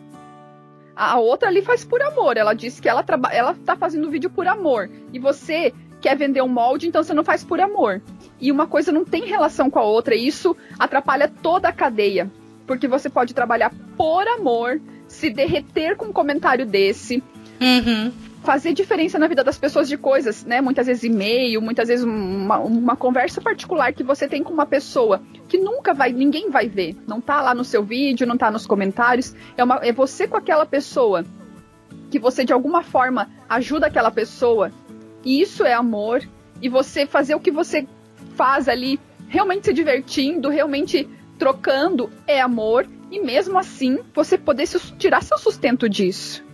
Speaker 2: A outra ali faz por amor. Ela disse que ela, ela tá fazendo vídeo por amor. E você quer vender um molde, então você não faz por amor. E uma coisa não tem relação com a outra, e isso atrapalha toda a cadeia. Porque você pode trabalhar por amor, se derreter com um comentário desse,
Speaker 1: uhum.
Speaker 2: fazer diferença na vida das pessoas de coisas, né? Muitas vezes e-mail, muitas vezes uma, uma conversa particular que você tem com uma pessoa que nunca vai, ninguém vai ver. Não tá lá no seu vídeo, não tá nos comentários. É, uma, é você com aquela pessoa que você de alguma forma ajuda aquela pessoa isso é amor. E você fazer o que você faz ali, realmente se divertindo, realmente trocando, é amor. E mesmo assim, você poder tirar seu sustento disso.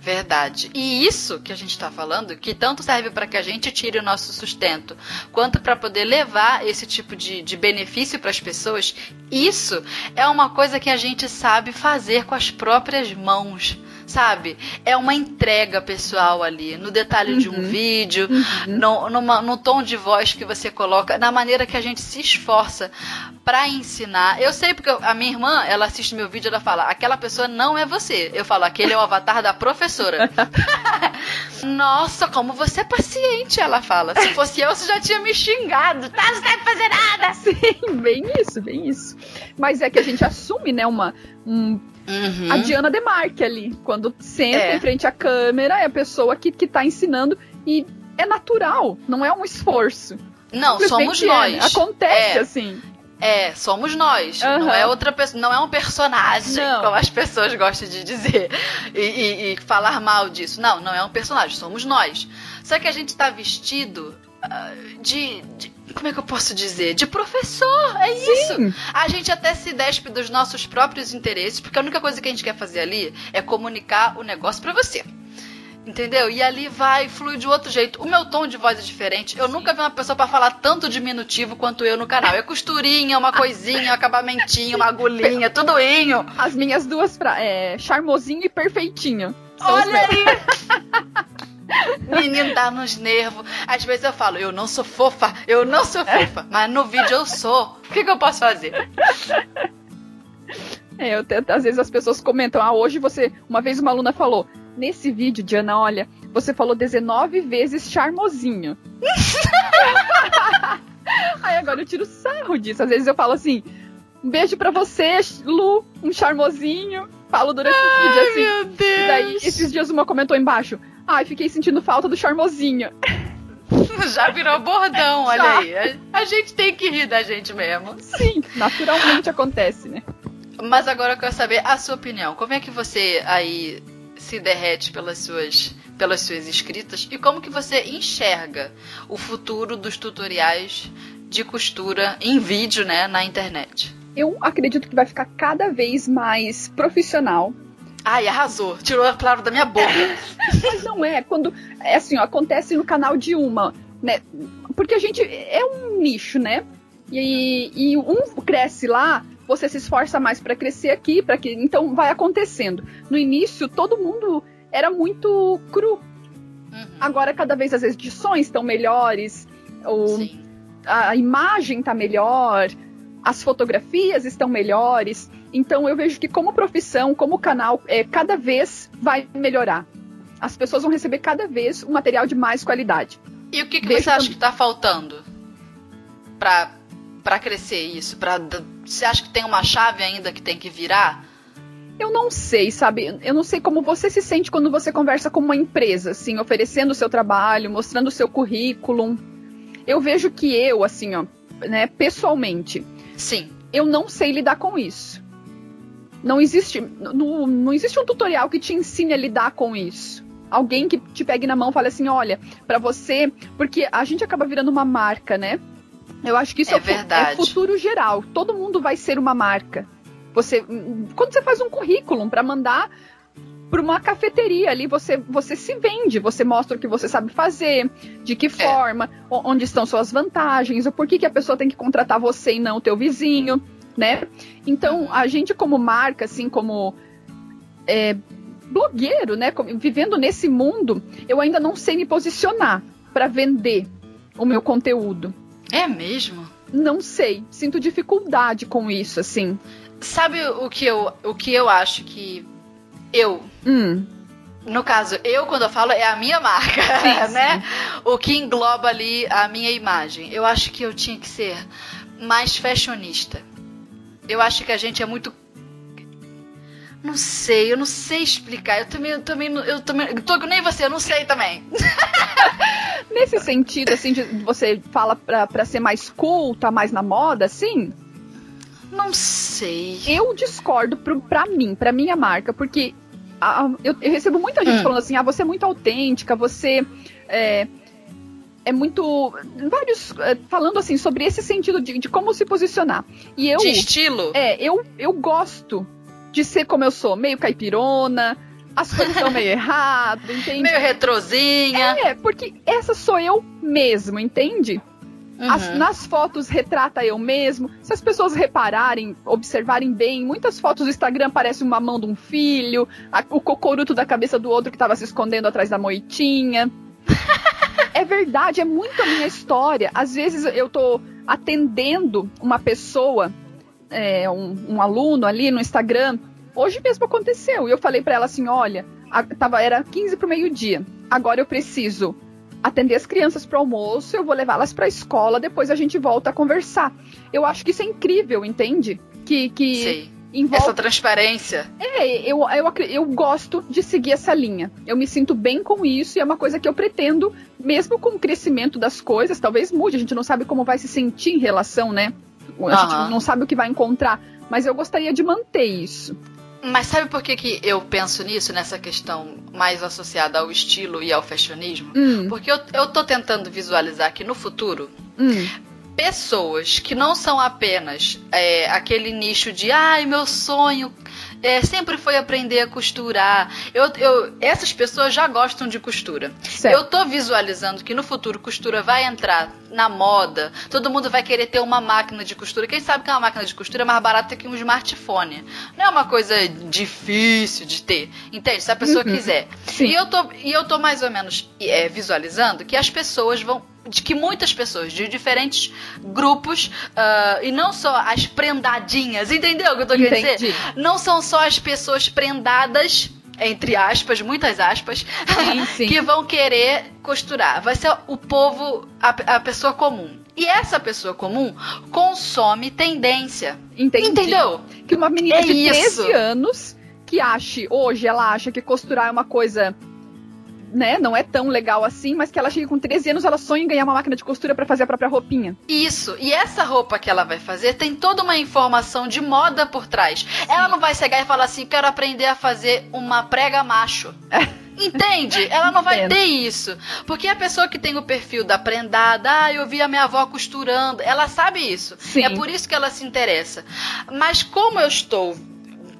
Speaker 1: Verdade. E isso que a gente está falando, que tanto serve para que a gente tire o nosso sustento, quanto para poder levar esse tipo de, de benefício para as pessoas, isso é uma coisa que a gente sabe fazer com as próprias mãos sabe? É uma entrega pessoal ali, no detalhe uhum. de um uhum. vídeo, uhum. no, numa, no tom de voz que você coloca, na maneira que a gente se esforça para ensinar. Eu sei porque a minha irmã, ela assiste meu vídeo, ela fala: aquela pessoa não é você. Eu falo: aquele é o avatar da professora. Nossa, como você é paciente, ela fala. Se fosse eu, você já tinha me xingado. Tá, não sabe fazer nada.
Speaker 2: Sim, bem isso, bem isso. Mas é que a gente assume, né, uma, um Uhum. A Diana Demarque ali, quando senta é. em frente à câmera, é a pessoa que, que tá ensinando e é natural, não é um esforço.
Speaker 1: Não, somos é, nós.
Speaker 2: Acontece é. assim.
Speaker 1: É, somos nós. Uhum. Não é outra pessoa, não é um personagem, não. como as pessoas gostam de dizer e, e, e, falar mal disso. Não, não é um personagem, somos nós. Só que a gente tá vestido uh, de, de como é que eu posso dizer? De professor, é isso. A gente até se despe dos nossos próprios interesses, porque a única coisa que a gente quer fazer ali é comunicar o negócio para você. Entendeu? E ali vai, flui de outro jeito. O meu tom de voz é diferente. Eu nunca vi uma pessoa para falar tanto diminutivo quanto eu no canal. É costurinha, uma coisinha, um acabamentinho, uma agulhinha, tudoinho.
Speaker 2: As minhas duas pra, é charmosinho e perfeitinho.
Speaker 1: Olha aí! Menino dá nos nervos. Às vezes eu falo, eu não sou fofa, eu não sou fofa. Mas no vídeo eu sou. O que, que eu posso fazer?
Speaker 2: É, eu tento, às vezes as pessoas comentam, ah, hoje você. Uma vez uma aluna falou, nesse vídeo, Diana, olha, você falou 19 vezes charmosinho. Aí agora eu tiro sarro disso. Às vezes eu falo assim, um beijo para você, Lu, um charmosinho. Falo durante Ai, o vídeo assim.
Speaker 1: Meu Deus.
Speaker 2: E daí, esses dias uma comentou embaixo. Ai, fiquei sentindo falta do charmosinho.
Speaker 1: Já virou bordão, olha Já. aí. A, a, gente tem que rir da gente mesmo.
Speaker 2: Sim, naturalmente acontece, né?
Speaker 1: Mas agora eu quero saber a sua opinião. Como é que você aí se derrete pelas suas, pelas suas escritas e como que você enxerga o futuro dos tutoriais de costura em vídeo, né, na internet?
Speaker 2: Eu acredito que vai ficar cada vez mais profissional
Speaker 1: Ai, arrasou. Tirou a palavra da minha boca.
Speaker 2: Mas não é. Quando. É assim, ó, acontece no canal de uma, né? Porque a gente. É um nicho, né? E, e um cresce lá, você se esforça mais para crescer aqui, para que. Então vai acontecendo. No início, todo mundo era muito cru. Uhum. Agora, cada vez as edições estão melhores, a imagem está melhor, as fotografias estão melhores. Então eu vejo que como profissão, como canal, é, cada vez vai melhorar. as pessoas vão receber cada vez um material de mais qualidade.
Speaker 1: E o que, que você acha que está faltando para para crescer isso? Pra, você acha que tem uma chave ainda que tem que virar?
Speaker 2: Eu não sei, sabe? Eu não sei como você se sente quando você conversa com uma empresa, assim, oferecendo o seu trabalho, mostrando o seu currículo. Eu vejo que eu, assim, ó, né, pessoalmente.
Speaker 1: Sim.
Speaker 2: Eu não sei lidar com isso. Não existe, não, não existe um tutorial que te ensine a lidar com isso alguém que te pegue na mão e fale assim, olha, para você, porque a gente acaba virando uma marca, né? Eu acho que isso é, é, é futuro geral. Todo mundo vai ser uma marca. Você, quando você faz um currículo para mandar para uma cafeteria ali, você, você se vende, você mostra o que você sabe fazer, de que é. forma, é. onde estão suas vantagens, o porquê que a pessoa tem que contratar você e não o teu vizinho, né? Então, a gente como marca, assim, como é, blogueiro, né, vivendo nesse mundo, eu ainda não sei me posicionar para vender o meu conteúdo.
Speaker 1: É mesmo?
Speaker 2: Não sei. Sinto dificuldade com isso, assim.
Speaker 1: Sabe o que eu, o que eu acho que eu.
Speaker 2: Hum.
Speaker 1: No caso, eu, quando eu falo, é a minha marca, sim, né? Sim. O que engloba ali a minha imagem. Eu acho que eu tinha que ser mais fashionista. Eu acho que a gente é muito não sei, eu não sei explicar. Eu também, eu também, eu também, tô nem você, eu não sei também.
Speaker 2: Nesse sentido, assim, de você fala pra, pra ser mais culta, tá mais na moda, assim?
Speaker 1: Não sei.
Speaker 2: Eu discordo pro, pra mim, pra minha marca, porque a, eu, eu, recebo muita gente hum. falando assim, ah, você é muito autêntica, você é, é muito. Vários. É, falando assim, sobre esse sentido de, de, como se posicionar. E eu.
Speaker 1: De estilo?
Speaker 2: É, eu, eu gosto de ser como eu sou, meio caipirona, as coisas estão meio errado, entende?
Speaker 1: Meio retrozinha.
Speaker 2: É, porque essa sou eu mesmo, entende? Uhum. As, nas fotos retrata eu mesmo. Se as pessoas repararem, observarem bem, muitas fotos do Instagram parecem uma mão de um filho, a, o cocoruto da cabeça do outro que estava se escondendo atrás da moitinha. é verdade, é muito a minha história. Às vezes eu tô atendendo uma pessoa é, um, um, aluno ali no Instagram. Hoje mesmo aconteceu. E eu falei para ela assim: olha, a, tava, era 15 pro meio-dia. Agora eu preciso atender as crianças para almoço, eu vou levá-las para a escola, depois a gente volta a conversar. Eu acho que isso é incrível, entende? Que, que
Speaker 1: Sim. Envolve... Essa transparência.
Speaker 2: É, eu, eu, eu gosto de seguir essa linha. Eu me sinto bem com isso e é uma coisa que eu pretendo, mesmo com o crescimento das coisas, talvez mude, a gente não sabe como vai se sentir em relação, né? A gente não sabe o que vai encontrar, mas eu gostaria de manter isso.
Speaker 1: Mas sabe por que, que eu penso nisso, nessa questão mais associada ao estilo e ao fashionismo?
Speaker 2: Hum.
Speaker 1: Porque eu, eu tô tentando visualizar que no futuro,
Speaker 2: hum.
Speaker 1: Pessoas que não são apenas é, aquele nicho de ai, meu sonho é, sempre foi aprender a costurar. Eu, eu, essas pessoas já gostam de costura.
Speaker 2: Certo.
Speaker 1: Eu tô visualizando que no futuro costura vai entrar na moda. Todo mundo vai querer ter uma máquina de costura. Quem sabe que uma máquina de costura é mais barata que um smartphone. Não é uma coisa difícil de ter. Entende? Se a pessoa uhum. quiser.
Speaker 2: Sim.
Speaker 1: E eu tô, e eu tô mais ou menos é, visualizando que as pessoas vão de que muitas pessoas de diferentes grupos, uh, e não só as prendadinhas, entendeu o que eu tô querendo dizer? Não são só as pessoas prendadas entre aspas, muitas aspas,
Speaker 2: sim, sim.
Speaker 1: que vão querer costurar. Vai ser o povo, a, a, pessoa comum. E essa pessoa comum consome tendência.
Speaker 2: Entendi.
Speaker 1: Entendeu?
Speaker 2: Que uma menina é de 13 isso. anos que ache, hoje ela acha que costurar é uma coisa né, não é tão legal assim, mas que ela chega com 13 anos, ela sonha em ganhar uma máquina de costura para fazer a própria roupinha.
Speaker 1: Isso. E essa roupa que ela vai fazer tem toda uma informação de moda por trás. Sim. Ela não vai chegar e falar assim: "Quero aprender a fazer uma prega macho". Entende? Ela não vai ter isso. Porque a pessoa que tem o perfil da prendada, ah, eu vi a minha avó costurando, ela sabe isso.
Speaker 2: Sim.
Speaker 1: É por isso que ela se interessa. Mas como eu estou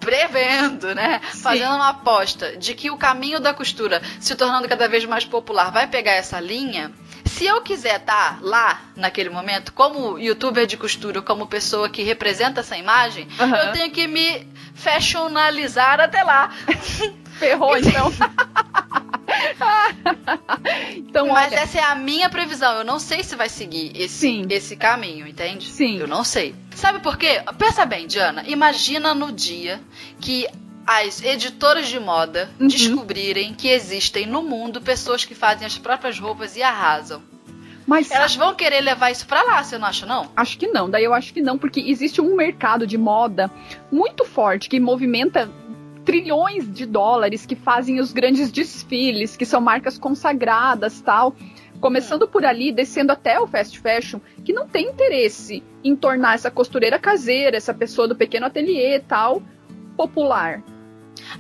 Speaker 1: prevendo, né? Sim. Fazendo uma aposta de que o caminho da costura se tornando cada vez mais popular vai pegar essa linha. Se eu quiser estar tá lá naquele momento, como youtuber de costura, como pessoa que representa essa imagem, uhum. eu tenho que me fashionalizar até lá.
Speaker 2: Ferrou, então.
Speaker 1: então Mas olha... essa é a minha previsão. Eu não sei se vai seguir esse, esse caminho, entende?
Speaker 2: Sim.
Speaker 1: Eu não sei. Sabe por quê? Pensa bem, Diana. Imagina no dia que as editoras de moda uhum. descobrirem que existem no mundo pessoas que fazem as próprias roupas e arrasam. Mas elas vão querer levar isso para lá, você não acha não?
Speaker 2: Acho que não. Daí eu acho que não, porque existe um mercado de moda muito forte que movimenta trilhões de dólares que fazem os grandes desfiles, que são marcas consagradas, tal. Começando por ali, descendo até o fast fashion, que não tem interesse em tornar essa costureira caseira, essa pessoa do pequeno ateliê tal, popular.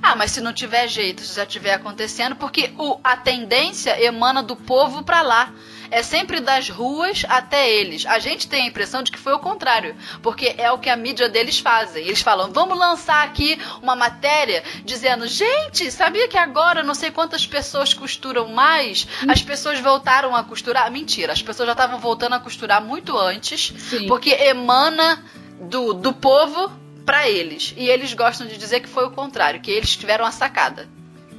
Speaker 1: Ah, mas se não tiver jeito, se já estiver acontecendo, porque o, a tendência emana do povo para lá é sempre das ruas até eles. A gente tem a impressão de que foi o contrário, porque é o que a mídia deles fazem. Eles falam: vamos lançar aqui uma matéria dizendo, gente, sabia que agora não sei quantas pessoas costuram mais? As pessoas voltaram a costurar. Mentira, as pessoas já estavam voltando a costurar muito antes, Sim. porque emana do, do povo para eles. E eles gostam de dizer que foi o contrário, que eles tiveram a sacada.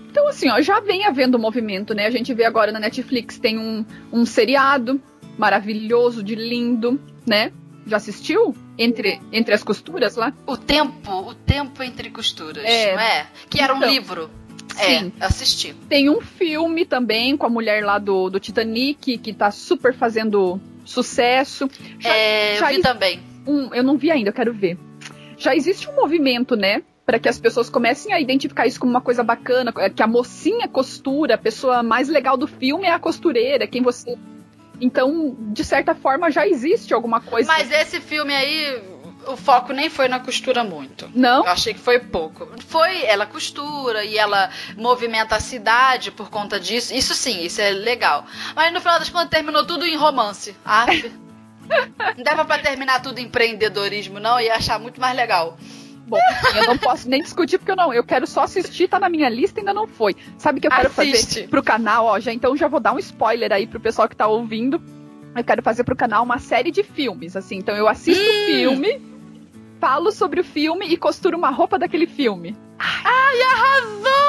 Speaker 2: Então, assim, ó, já vem havendo movimento, né? A gente vê agora na Netflix tem um, um seriado maravilhoso, de lindo, né? Já assistiu? Entre, entre as costuras lá?
Speaker 1: O tempo, o tempo entre costuras, é. não é? Que era então, um livro. É, sim. assisti.
Speaker 2: Tem um filme também com a mulher lá do, do Titanic, que tá super fazendo sucesso.
Speaker 1: Já, é, já eu vi também.
Speaker 2: Um, eu não vi ainda, eu quero ver. Já existe um movimento, né? Para que as pessoas comecem a identificar isso como uma coisa bacana, é, que a mocinha costura, a pessoa mais legal do filme é a costureira, quem você. Então, de certa forma, já existe alguma coisa.
Speaker 1: Mas esse filme aí, o foco nem foi na costura muito.
Speaker 2: Não?
Speaker 1: Eu achei que foi pouco. Foi, ela costura e ela movimenta a cidade por conta disso. Isso sim, isso é legal. Mas no final das contas terminou tudo em romance. Ah, não dava para terminar tudo em empreendedorismo, não, ia achar muito mais legal.
Speaker 2: Bom, eu não posso nem discutir porque eu não. Eu quero só assistir, tá na minha lista ainda não foi. Sabe o que eu quero Assiste. fazer pro canal, ó, já então já vou dar um spoiler aí pro pessoal que tá ouvindo. Eu quero fazer pro canal uma série de filmes, assim. Então eu assisto o hum. filme, falo sobre o filme e costuro uma roupa daquele filme.
Speaker 1: Ai, arrasou!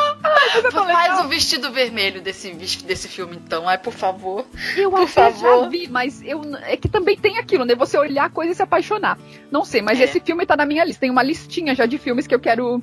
Speaker 1: Faz o vestido vermelho desse, desse filme, então. Ai, por favor.
Speaker 2: Eu
Speaker 1: por
Speaker 2: favor. já vi, mas eu, é que também tem aquilo, né? Você olhar a coisa e se apaixonar. Não sei, mas é. esse filme tá na minha lista. Tem uma listinha já de filmes que eu quero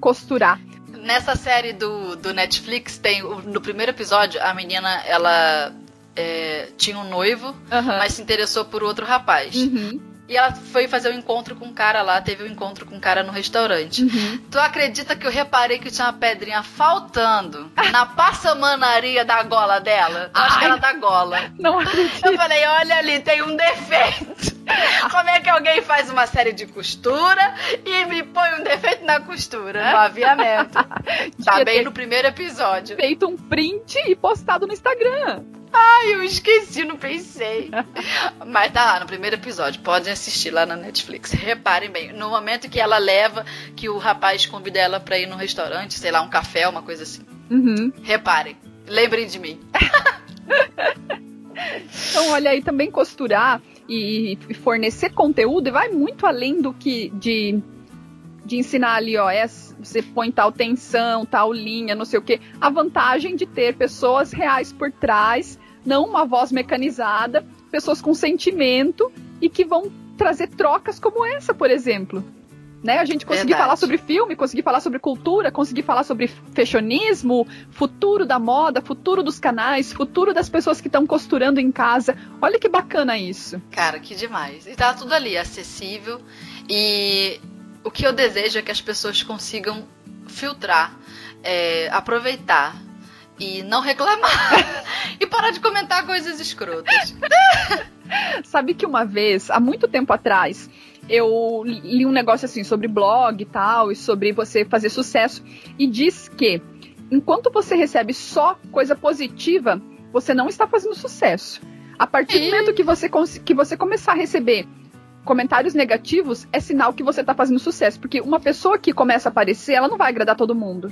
Speaker 2: costurar.
Speaker 1: Nessa série do, do Netflix, tem no primeiro episódio, a menina, ela é, tinha um noivo, mas se interessou por outro rapaz. Uhum. E ela foi fazer um encontro com um cara lá, teve um encontro com um cara no restaurante. Uhum. Tu acredita que eu reparei que tinha uma pedrinha faltando na passamanaria da gola dela? Eu acho que era da gola.
Speaker 2: Não acredito. Eu
Speaker 1: falei, olha ali, tem um defeito. Como é que alguém faz uma série de costura e me põe um defeito na costura? No aviamento. tá bem no primeiro episódio.
Speaker 2: Feito um print e postado no Instagram.
Speaker 1: Ai, eu esqueci, não pensei. Mas tá lá no primeiro episódio, podem assistir lá na Netflix. Reparem bem, no momento que ela leva, que o rapaz convida ela pra ir no restaurante, sei lá, um café, uma coisa assim. Uhum. Reparem, lembrem de mim.
Speaker 2: então, olha aí, também costurar e fornecer conteúdo vai muito além do que de, de ensinar ali, ó, é, você põe tal tensão, tal linha, não sei o que. A vantagem de ter pessoas reais por trás, não uma voz mecanizada, pessoas com sentimento e que vão trazer trocas como essa, por exemplo. Né? A gente conseguir Verdade. falar sobre filme, conseguir falar sobre cultura, conseguir falar sobre fashionismo, futuro da moda, futuro dos canais, futuro das pessoas que estão costurando em casa. Olha que bacana isso.
Speaker 1: Cara, que demais. E tá tudo ali, acessível. E o que eu desejo é que as pessoas consigam filtrar, é, aproveitar e não reclamar. e parar de comentar coisas escrotas.
Speaker 2: Sabe que uma vez, há muito tempo atrás, eu li um negócio assim sobre blog e tal, e sobre você fazer sucesso, e diz que enquanto você recebe só coisa positiva, você não está fazendo sucesso. A partir do momento que você, que você começar a receber comentários negativos, é sinal que você está fazendo sucesso. Porque uma pessoa que começa a aparecer, ela não vai agradar todo mundo.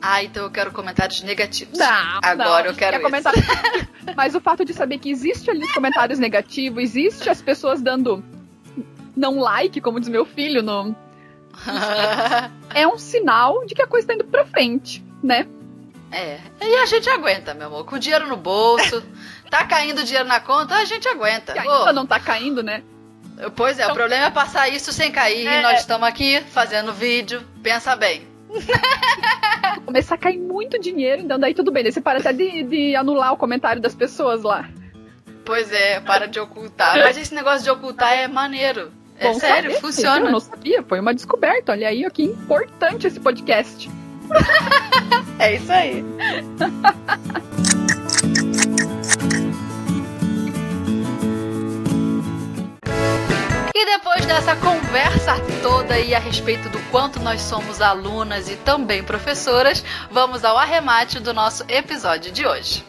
Speaker 1: Ah, então eu quero comentários negativos.
Speaker 2: Não,
Speaker 1: Agora
Speaker 2: não,
Speaker 1: eu quero
Speaker 2: comentário... Mas o fato de saber que existe ali comentários negativos, existe as pessoas dando não like, como diz meu filho, no... é um sinal de que a coisa está indo pra frente, né?
Speaker 1: É. E a gente aguenta, meu amor. Com o dinheiro no bolso, tá caindo dinheiro na conta, a gente aguenta.
Speaker 2: E ainda não tá caindo, né?
Speaker 1: Pois é, então, o problema é passar isso sem cair. É, e nós estamos aqui fazendo vídeo. Pensa bem.
Speaker 2: Começar a cair muito dinheiro, então daí tudo bem. Daí você para até de, de anular o comentário das pessoas lá.
Speaker 1: Pois é, para de ocultar. Mas esse negócio de ocultar é maneiro. É Bom sério, saber, funciona.
Speaker 2: Eu não sabia, foi uma descoberta. Olha aí, ó, que importante esse podcast.
Speaker 1: é isso aí. E depois dessa conversa toda aí a respeito do quanto nós somos alunas e também professoras, vamos ao arremate do nosso episódio de hoje.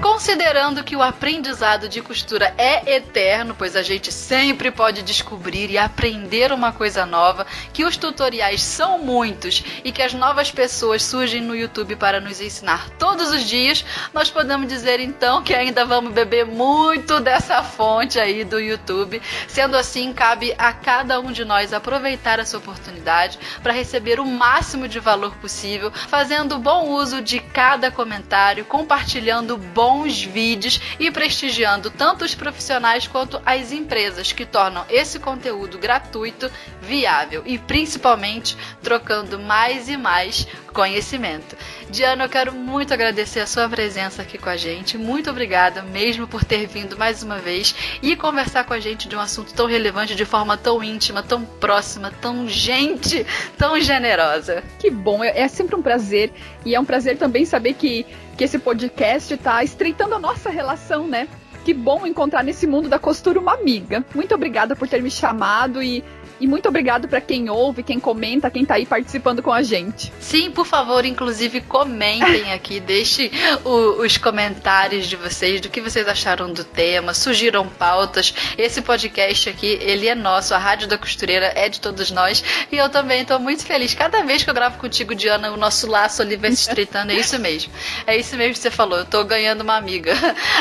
Speaker 1: Considerando que o aprendizado de costura é eterno, pois a gente sempre pode descobrir e aprender uma coisa nova, que os tutoriais são muitos e que as novas pessoas surgem no YouTube para nos ensinar todos os dias, nós podemos dizer então que ainda vamos beber muito dessa fonte aí do YouTube. Sendo assim, cabe a cada um de nós aproveitar essa oportunidade para receber o máximo de valor possível, fazendo bom uso de cada comentário, compartilhando bom bons vídeos e prestigiando tanto os profissionais quanto as empresas que tornam esse conteúdo gratuito viável e principalmente trocando mais e mais conhecimento. Diana, eu quero muito agradecer a sua presença aqui com a gente. Muito obrigada mesmo por ter vindo mais uma vez e conversar com a gente de um assunto tão relevante de forma tão íntima, tão próxima, tão gente, tão generosa.
Speaker 2: Que bom, é, é sempre um prazer e é um prazer também saber que que esse podcast está estreitando a nossa relação, né? Que bom encontrar nesse mundo da costura uma amiga. Muito obrigada por ter me chamado e e muito obrigado para quem ouve, quem comenta, quem tá aí participando com a gente.
Speaker 1: Sim, por favor, inclusive comentem aqui, deixe o, os comentários de vocês, do que vocês acharam do tema, surgiram pautas. Esse podcast aqui, ele é nosso, a Rádio da Costureira é de todos nós e eu também tô muito feliz. Cada vez que eu gravo contigo, Diana, o nosso laço ali vai se estreitando, é isso mesmo. É isso mesmo que você falou, eu tô ganhando uma amiga.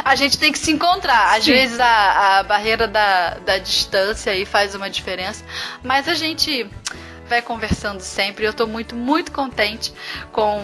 Speaker 1: A gente tem que se encontrar. Às Sim. vezes a, a barreira da, da distância aí faz uma diferença, mas a gente vai conversando sempre. Eu estou muito, muito contente com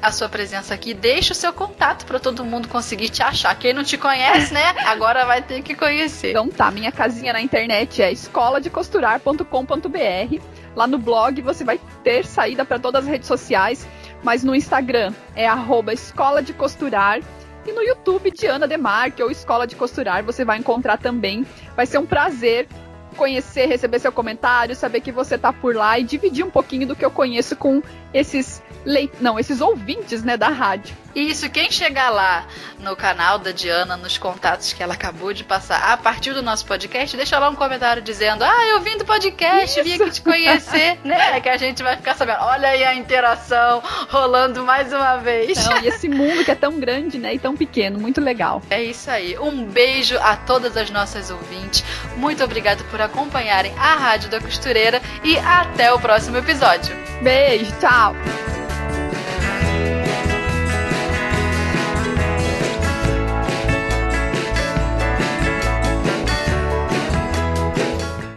Speaker 1: a sua presença aqui. Deixa o seu contato para todo mundo conseguir te achar. Quem não te conhece, né? Agora vai ter que conhecer.
Speaker 2: Então tá, minha casinha na internet é escoladecosturar.com.br. Lá no blog você vai ter saída para todas as redes sociais, mas no Instagram é arroba escola de costurar. E no YouTube, Diana Demarque ou Escola de Costurar, você vai encontrar também. Vai ser um prazer conhecer, receber seu comentário, saber que você tá por lá e dividir um pouquinho do que eu conheço com esses leit não, esses ouvintes, né, da rádio.
Speaker 1: Isso, quem chegar lá no canal da Diana, nos contatos que ela acabou de passar a partir do nosso podcast, deixa lá um comentário dizendo: Ah, eu vim do podcast, Isso. vim aqui te conhecer, né? Que a gente vai ficar sabendo. Olha aí a interação rolando mais uma vez.
Speaker 2: Não, e esse mundo que é tão grande, né? E tão pequeno, muito legal.
Speaker 1: É isso aí. Um beijo a todas as nossas ouvintes. Muito obrigado por acompanharem a Rádio da Costureira e até o próximo episódio.
Speaker 2: Beijo, tchau!